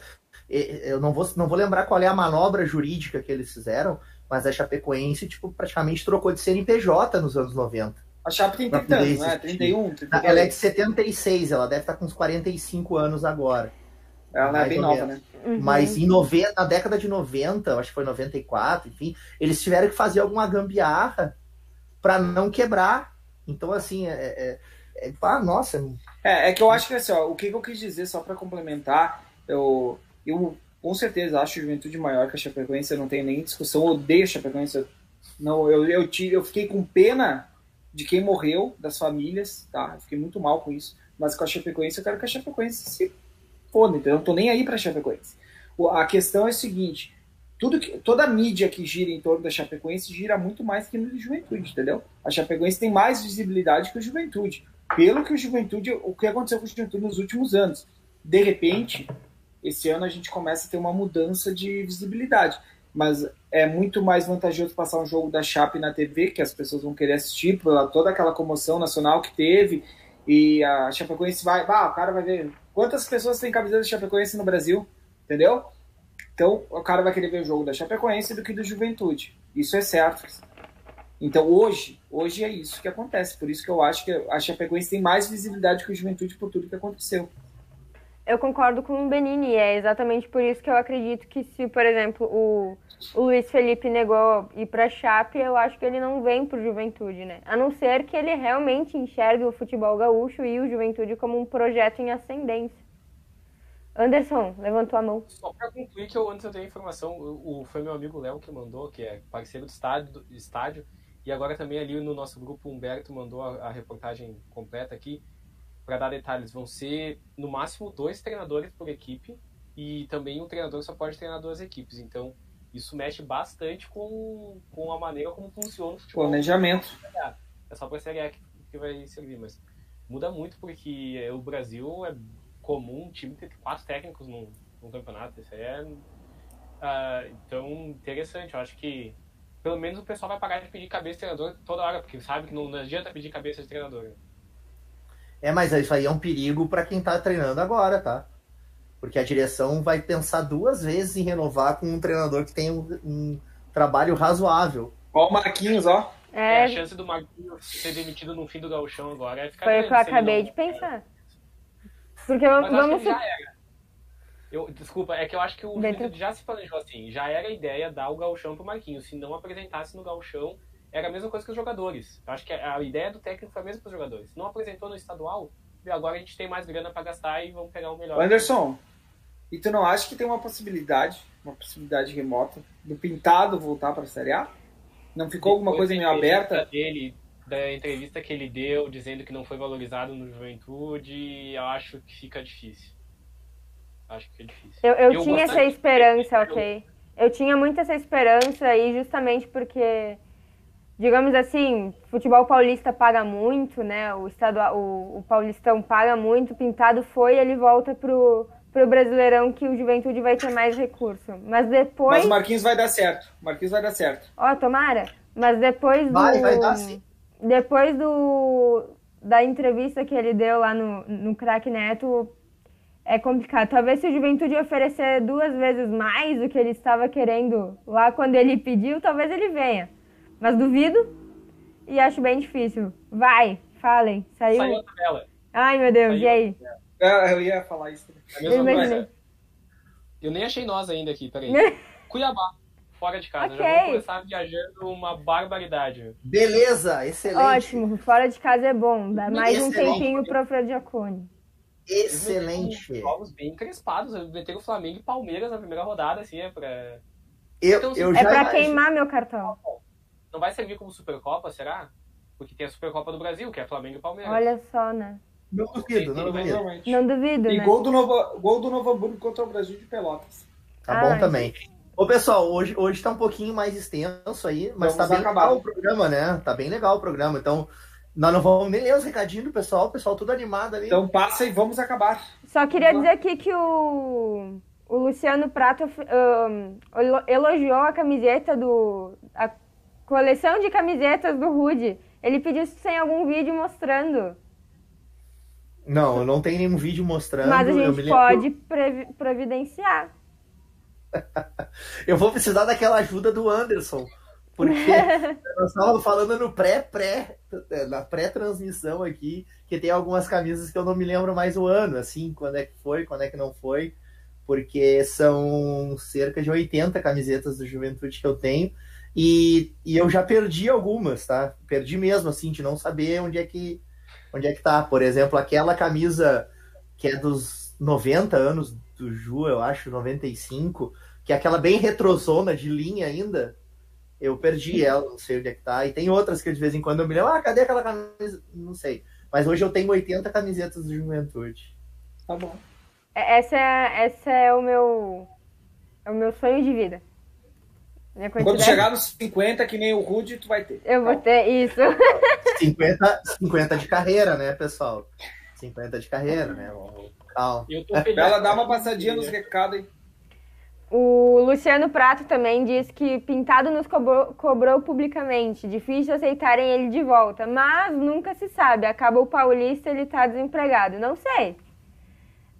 eu não vou, não vou lembrar qual é a manobra jurídica que eles fizeram, mas a Chapecoense, tipo, praticamente trocou de CNPJ nos anos 90. A Chape tem 30 anos, né? 31, 32. Ela é de 76, ela deve estar com uns 45 anos agora. Ela é bem nova, né? Uhum. Mas em 90, na década de 90, acho que foi 94, enfim, eles tiveram que fazer alguma gambiarra para não quebrar. Então, assim, é, é, é, ah, nossa. É, é que eu acho que assim, ó, o que eu quis dizer, só para complementar, eu, eu com certeza acho a Juventude maior que a Chapecoense, eu não tenho nem discussão, eu odeio a Chapecoense. Não, eu, eu, eu fiquei com pena de quem morreu, das famílias, tá? Eu fiquei muito mal com isso. Mas com a Chapecoense, eu quero que a Chapecoense se foda, então eu não tô nem aí pra Chapecoense. A questão é a seguinte, tudo que, toda a mídia que gira em torno da Chapecoense gira muito mais que no Juventude, entendeu? A Chapecoense tem mais visibilidade que o Juventude. Pelo que o Juventude, o que aconteceu com o Juventude nos últimos anos. De repente, esse ano a gente começa a ter uma mudança de visibilidade. Mas é muito mais vantajoso passar um jogo da Chape na TV, que as pessoas vão querer assistir, por toda aquela comoção nacional que teve. E a Chapecoense vai. O cara vai ver. Quantas pessoas têm camiseta de Chapecoense no Brasil? Entendeu? Então o cara vai querer ver o jogo da Chapecoense do que do Juventude. Isso é certo. Então hoje, hoje é isso que acontece. Por isso que eu acho que a Chapecoense tem mais visibilidade que o Juventude por tudo que aconteceu. Eu concordo com o Benini, é exatamente por isso que eu acredito que se, por exemplo, o, o Luiz Felipe negou ir para a Chape, eu acho que ele não vem para o Juventude, né? A não ser que ele realmente enxergue o futebol gaúcho e o Juventude como um projeto em ascendência. Anderson, levantou a mão. Só para concluir que eu, antes eu tenho informação, o, foi meu amigo Léo que mandou, que é parceiro do estádio, do estádio, e agora também ali no nosso grupo Humberto mandou a, a reportagem completa aqui para dar detalhes, vão ser no máximo dois treinadores por equipe e também um treinador só pode treinar duas equipes. Então, isso mexe bastante com, com a maneira como funciona o futebol. Planejamento. É só para a Série A que, que vai servir, mas muda muito porque o Brasil é comum um time ter quatro técnicos no, no campeonato. Isso é. Uh, então, interessante. Eu acho que pelo menos o pessoal vai parar de pedir cabeça de treinador toda hora, porque sabe que não, não adianta pedir cabeça de treinador. É, mas isso aí é um perigo para quem tá treinando agora, tá? Porque a direção vai pensar duas vezes em renovar com um treinador que tem um, um trabalho razoável. Ó o Marquinhos, ó. É... é... a chance do Marquinhos ser demitido no fim do gauchão agora é ficar Foi o que eu acabei não... de pensar. Porque vamos... vamos... já era. Eu, desculpa, é que eu acho que o Dentro... já se planejou assim. Já era a ideia dar o gauchão pro Marquinhos. Se não apresentasse no gauchão, era a mesma coisa que os jogadores. Eu acho que a ideia do técnico foi a mesma para os jogadores. Não apresentou no estadual, e agora a gente tem mais grana para gastar e vamos pegar o melhor. Anderson, e tu não acha que tem uma possibilidade, uma possibilidade remota, do Pintado voltar para a Série A? Não ficou alguma coisa meio aberta? Dele, da entrevista que ele deu, dizendo que não foi valorizado no Juventude, eu acho que fica difícil. Acho que é difícil. Eu, eu, eu tinha essa esperança, ok? Eu tinha muito essa esperança aí justamente porque digamos assim, futebol paulista paga muito, né? O estadual, o, o paulistão paga muito, pintado foi, ele volta pro pro Brasileirão que o Juventude vai ter mais recurso. Mas depois Mas o Marquinhos vai dar certo. O Marquinhos vai dar certo. Ó, tomara. Mas depois do Vai, vai dar sim. Depois do da entrevista que ele deu lá no no Crack Neto, é complicado. Talvez se o Juventude oferecer duas vezes mais do que ele estava querendo lá quando ele pediu, talvez ele venha. Mas duvido e acho bem difícil. Vai, falem. Saiu. Saiu a tabela. Ai, meu Deus, Saiu. e aí? É, eu ia falar isso. É Eu coisa. Eu nem achei nós ainda aqui, peraí. Cuiabá, fora de casa. Já Ok. vamos começar viajando uma barbaridade. Beleza, excelente. Ótimo, fora de casa é bom. Dá mais um Excelente. tempinho pro Alfredo Giacone. Excelente. Jogos bem crespados. Meteram o Flamengo e Palmeiras na primeira rodada, assim, é pra... Eu, eu É já pra queimar meu cartão. Não vai servir como Supercopa, será? Porque tem a Supercopa do Brasil, que é Flamengo e Palmeiras. Olha só, né? Não duvido, não duvido. Não duvido, E né? gol do, Novo, gol do Novo Hamburgo contra o Brasil de Pelotas. Tá Ah, bom também. Ô, pessoal, hoje, hoje tá um pouquinho mais extenso aí, mas Vamos tá bem acabar. legal o programa, né? Tá bem legal o programa. Então, nós não vamos nem ler os recadinhos do pessoal, o pessoal tudo animado ali. Então passa e vamos acabar. Só queria dizer aqui que o, o Luciano Prato ahn, elo- elogiou a camiseta do. a coleção de camisetas do Rude. Ele pediu se tem algum vídeo mostrando. Não, não tenho nenhum vídeo mostrando. Mas a gente pode providenciar. Eu vou precisar daquela ajuda do Anderson. Porque nós estávamos falando no pré-pré, na pré-transmissão aqui, que tem algumas camisas que eu não me lembro mais o ano, assim, quando é que foi, quando é que não foi, porque são cerca de 80 camisetas do Juventude que eu tenho, e, e eu já perdi algumas, tá? Perdi mesmo, assim, de não saber onde é que onde é que tá. Por exemplo, aquela camisa que é dos 90 anos do Ju, eu acho, 95, que é aquela bem retrosona de linha ainda. Eu perdi ela, não sei onde é que tá. E tem outras que de vez em quando eu me lembro, ah, cadê aquela camisa? Não sei. Mas hoje eu tenho 80 camisetas do Juventude. Tá bom. É- Essa é, essa é o meu. É o meu sonho de vida. Minha Quando quantidade- chegar nos 50, que nem o Rude, tu vai ter. Eu vou ter isso. 50, 50 de carreira, né, pessoal? 50 de carreira, né? Calma. Eu tô feliz. Ela dá uma passadinha nos recados aí. O Luciano Prato também diz que Pintado nos cobrou, cobrou publicamente. Difícil aceitarem ele de volta. Mas nunca se sabe. Acaba o Paulista ele tá desempregado. Não sei.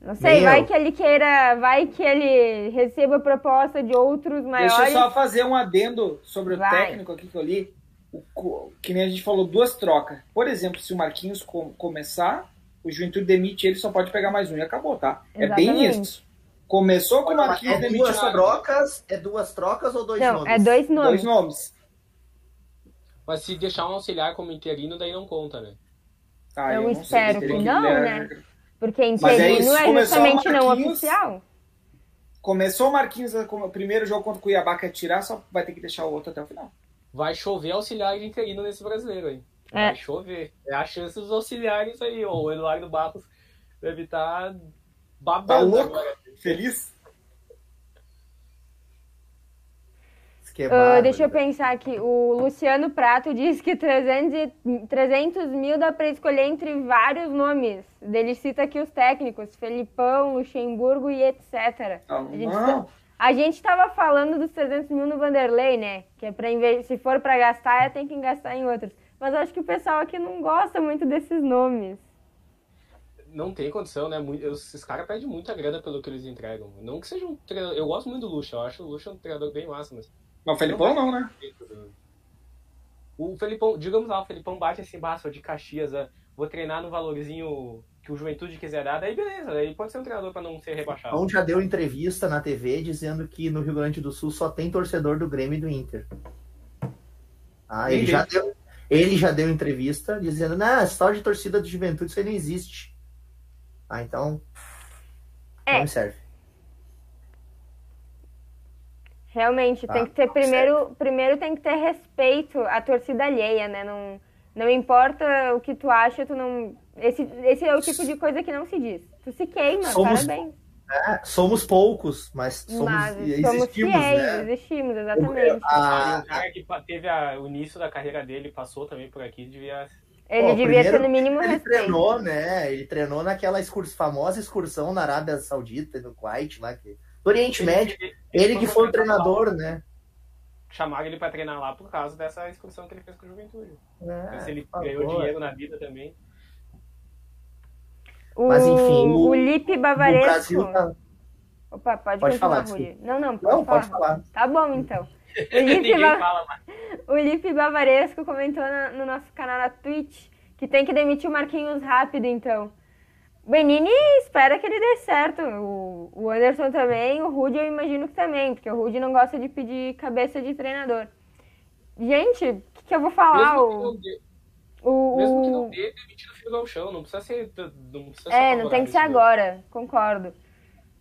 Não sei, Nem vai eu. que ele queira, vai que ele receba proposta de outros maiores. Deixa eu só fazer um adendo sobre o Vai. técnico aqui que eu li. O que nem a gente falou, duas trocas. Por exemplo, se o Marquinhos com- começar, o Juventude demite ele, só pode pegar mais um e acabou, tá? É bem Exatamente. isso. Começou com o Marquinhos, É demitiu duas nada. trocas? É duas trocas ou dois Não, nomes? é dois nomes. Dois nomes. Mas se deixar um auxiliar como interino, daí não conta, né? Ah, Eu não sei, espero que que não, né? Porque é interino isso, é, começou justamente o não oficial. Começou o Marquinhos, como o primeiro jogo contra o Cuiabá quer tirar, só vai ter que deixar o outro até o final. Vai chover auxiliar de interino nesse brasileiro aí. É. Vai chover. É a chance dos auxiliares aí. ó. O Eduardo Barros deve estar Tá babando louco? agora. Feliz? Que é bárbaro. deixa eu pensar aqui. O Luciano Prato diz que 300, e- 300 mil dá para escolher entre vários nomes. Ele cita aqui os técnicos: Felipão, Luxemburgo e etc. Ah, A gente, não. a gente tava falando dos 300 mil no Vanderlei, né? Que é pra, inve- se for para gastar, tem que gastar em outros. Mas eu acho que o pessoal aqui não gosta muito desses nomes. Não tem condição, né? Esses caras pedem muita grana pelo que eles entregam. Não que seja um treinador. Eu gosto muito do Lucha, eu acho o Lucha um treinador bem massa, mas. Mas o Felipão não, né? O Felipão, digamos lá, o Felipão bate assim, bah, sou de Caxias, ah, vou treinar no valorzinho que o Juventude quiser dar, daí beleza, daí pode ser um treinador pra não ser rebaixado. Então já deu entrevista na TV dizendo que no Rio Grande do Sul só tem torcedor do Grêmio e do Inter. Ah, ele já deu, ele já deu entrevista dizendo, não, essa tal de torcida do Juventude isso aí não existe. Ah, então É. não me serve. Realmente, tem Ah, que ter tá primeiro, primeiro tem que ter respeito à torcida alheia, né? Não, não importa o que tu acha, tu não. Esse, esse é o tipo de coisa que não se diz. Tu se queima, Somos- parabéns. É, somos poucos, mas somos, Mas somos existimos, fiéis, né? existimos, exatamente. Um cara que teve a- o início da carreira dele, passou também por aqui, devia. Ele Pô, devia ter no mínimo ele respeito. treinou, né? Ele treinou naquela excurs- famosa excursão na Arábia Saudita, no Kuwait, lá que... do Oriente Médio. Ele que foi o treinador, né? Chamaram ele pra treinar lá por causa dessa excursão que ele fez com o Juventude. É, Se ele por ganhou favor. dinheiro na vida também. O, Mas, enfim, o- o Lipe O Bavaresco. Brasil tá... Opa, pode, Pode continuar, falar, Rui. Não, não, pode Não, falar. pode falar. Tá bom, então. O Lipe, Ba- fala mais. o Lipe Bavaresco comentou na- no nosso canal na Twitch que tem que demitir o Marquinhos rápido, então. O Benini espera que ele dê certo. O, o Anderson também, o Rude eu imagino que também, porque o Rude não gosta de pedir cabeça de treinador. Gente, o que, que eu vou falar? Mesmo O, que não dê, o, mesmo que o- não dê, demitido o filho ao chão. Não precisa ser. Não precisa ser É, não tem que ser favorável, agora, concordo.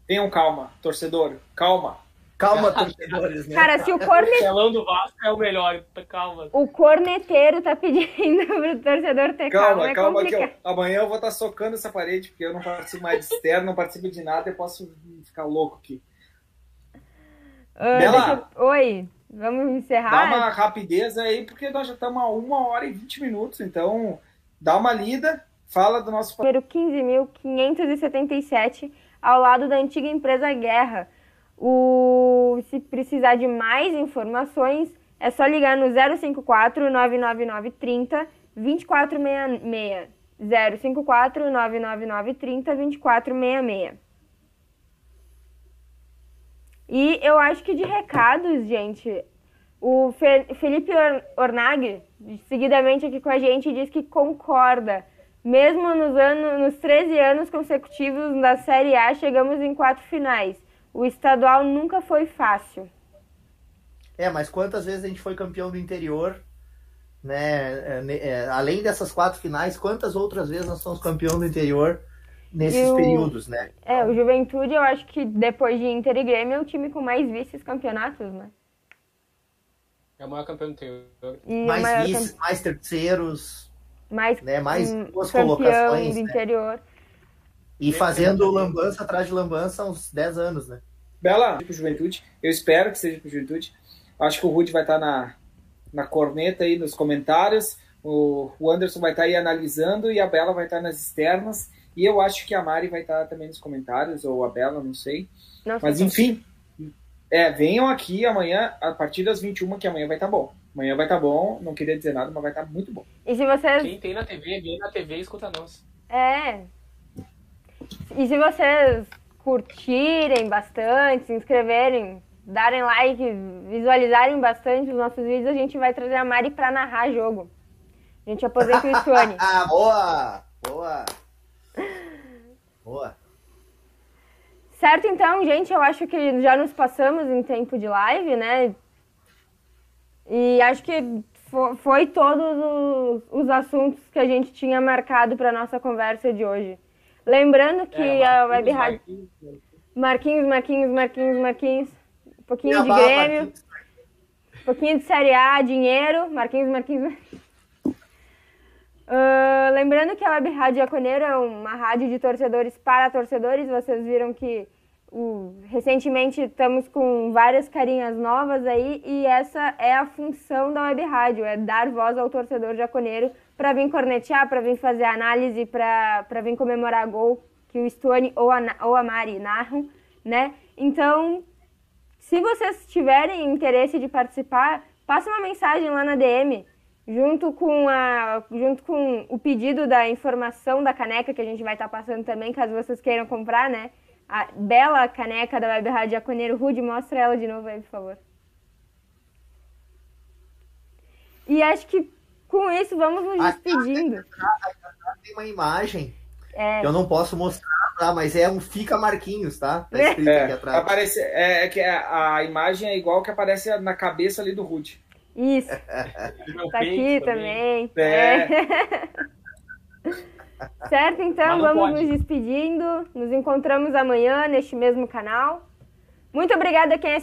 Tenham calma, torcedor, calma. Calma, torcedores, né? Cara, se o, O corne, telão do Vasco é o melhor. Calma. o corneteiro tá pedindo pro torcedor ter calma, Calma, é calma que eu, amanhã eu vou estar socando essa parede, porque eu não participo mais de externo, não participo de nada, eu posso ficar louco aqui. Ah, Bela. eu- Oi, vamos Dá encerrar? uma rapidez aí, porque nós já estamos a uma hora e vinte minutos, então dá uma lida, fala do nosso número 15.577, ao lado da antiga empresa Guerra. O... Se precisar de mais informações, é só ligar no 054 999 30 2466. 054 999 30 2466. E eu acho que de recados, gente, o Fe- Felipe Or- Ornag, seguidamente aqui com a gente, diz que concorda. Mesmo nos, anos, nos 13 anos consecutivos da Série A, chegamos em quatro finais. O estadual nunca foi fácil. É, mas quantas vezes a gente foi campeão do interior, né? É, é, além dessas quatro finais, quantas outras vezes nós somos campeão do interior nesses o- períodos, né? É, o Juventude, eu acho que depois de Inter e Grêmio, é o time com mais vices-campeonatos, né? É o maior campeão do interior. E mais vices, mais terceiros, mais, né? Mais hum, duas campeão colocações, do né? interior. E fazendo lambança atrás de lambança há uns 10 anos, né? Bela pro Juventude. Eu espero que seja pro Juventude. Acho que o Rude vai estar na, na corneta aí nos comentários. O, o Anderson vai estar aí analisando e a Bela vai estar nas externas. E eu acho que a Mari vai estar também nos comentários, ou a Bela, não sei. Não sei Mas enfim, é, venham aqui amanhã, a partir das 21, que amanhã vai estar bom. Amanhã vai estar bom, não queria dizer nada, mas vai estar muito bom. E se vocês Quem tem na TV, vem na TV e escuta nós. É. E se vocês curtirem bastante, se inscreverem, darem like, visualizarem bastante os nossos vídeos, a gente vai trazer a Mari pra narrar jogo. A gente aposenta o Stuane. Ah, boa! Boa! Boa! Certo, então, gente, eu acho que já nos passamos em tempo de live, né? E acho que fo- foi todos os, os assuntos que a gente tinha marcado para nossa conversa de hoje. Lembrando que É, a Web Rádio Marquinhos, Marquinhos, Marquinhos, Marquinhos, Marquinhos. Um pouquinho de Cuiabá, Grêmio, Marquinhos. um pouquinho de Série A, dinheiro. Marquinhos, Marquinhos. Marquinhos. Ah, lembrando que a Web Rádio Jaconeiro é uma rádio de torcedores para torcedores. Vocês viram que o- recentemente estamos com várias carinhas novas aí e essa é a função da Web Rádio, é dar voz ao torcedor jaconeiro para vir cornetear, para vir fazer análise, para vir comemorar gol que o Stuane ou a, ou a Mari narram, né? Então, se vocês tiverem interesse de participar, passa uma mensagem lá na DM, junto com, a, junto com o pedido da informação da caneca que a gente vai estar passando também, caso vocês queiram comprar, né? A bela caneca da Web Rádio Jaconeiro Rude, mostra ela de novo aí, por favor. E acho que com isso vamos nos despedindo. Tem uma imagem É, que eu não posso mostrar, tá? Mas é um Fica Marquinhos, tá? Tá escrito aqui É, atrás. aparece, é, é que a, a imagem é igual que aparece na cabeça ali do Rude. isso, tá aqui também. É. Certo, então vamos pode. nos despedindo. Nos encontramos amanhã neste mesmo canal. Muito obrigada a quem assistiu.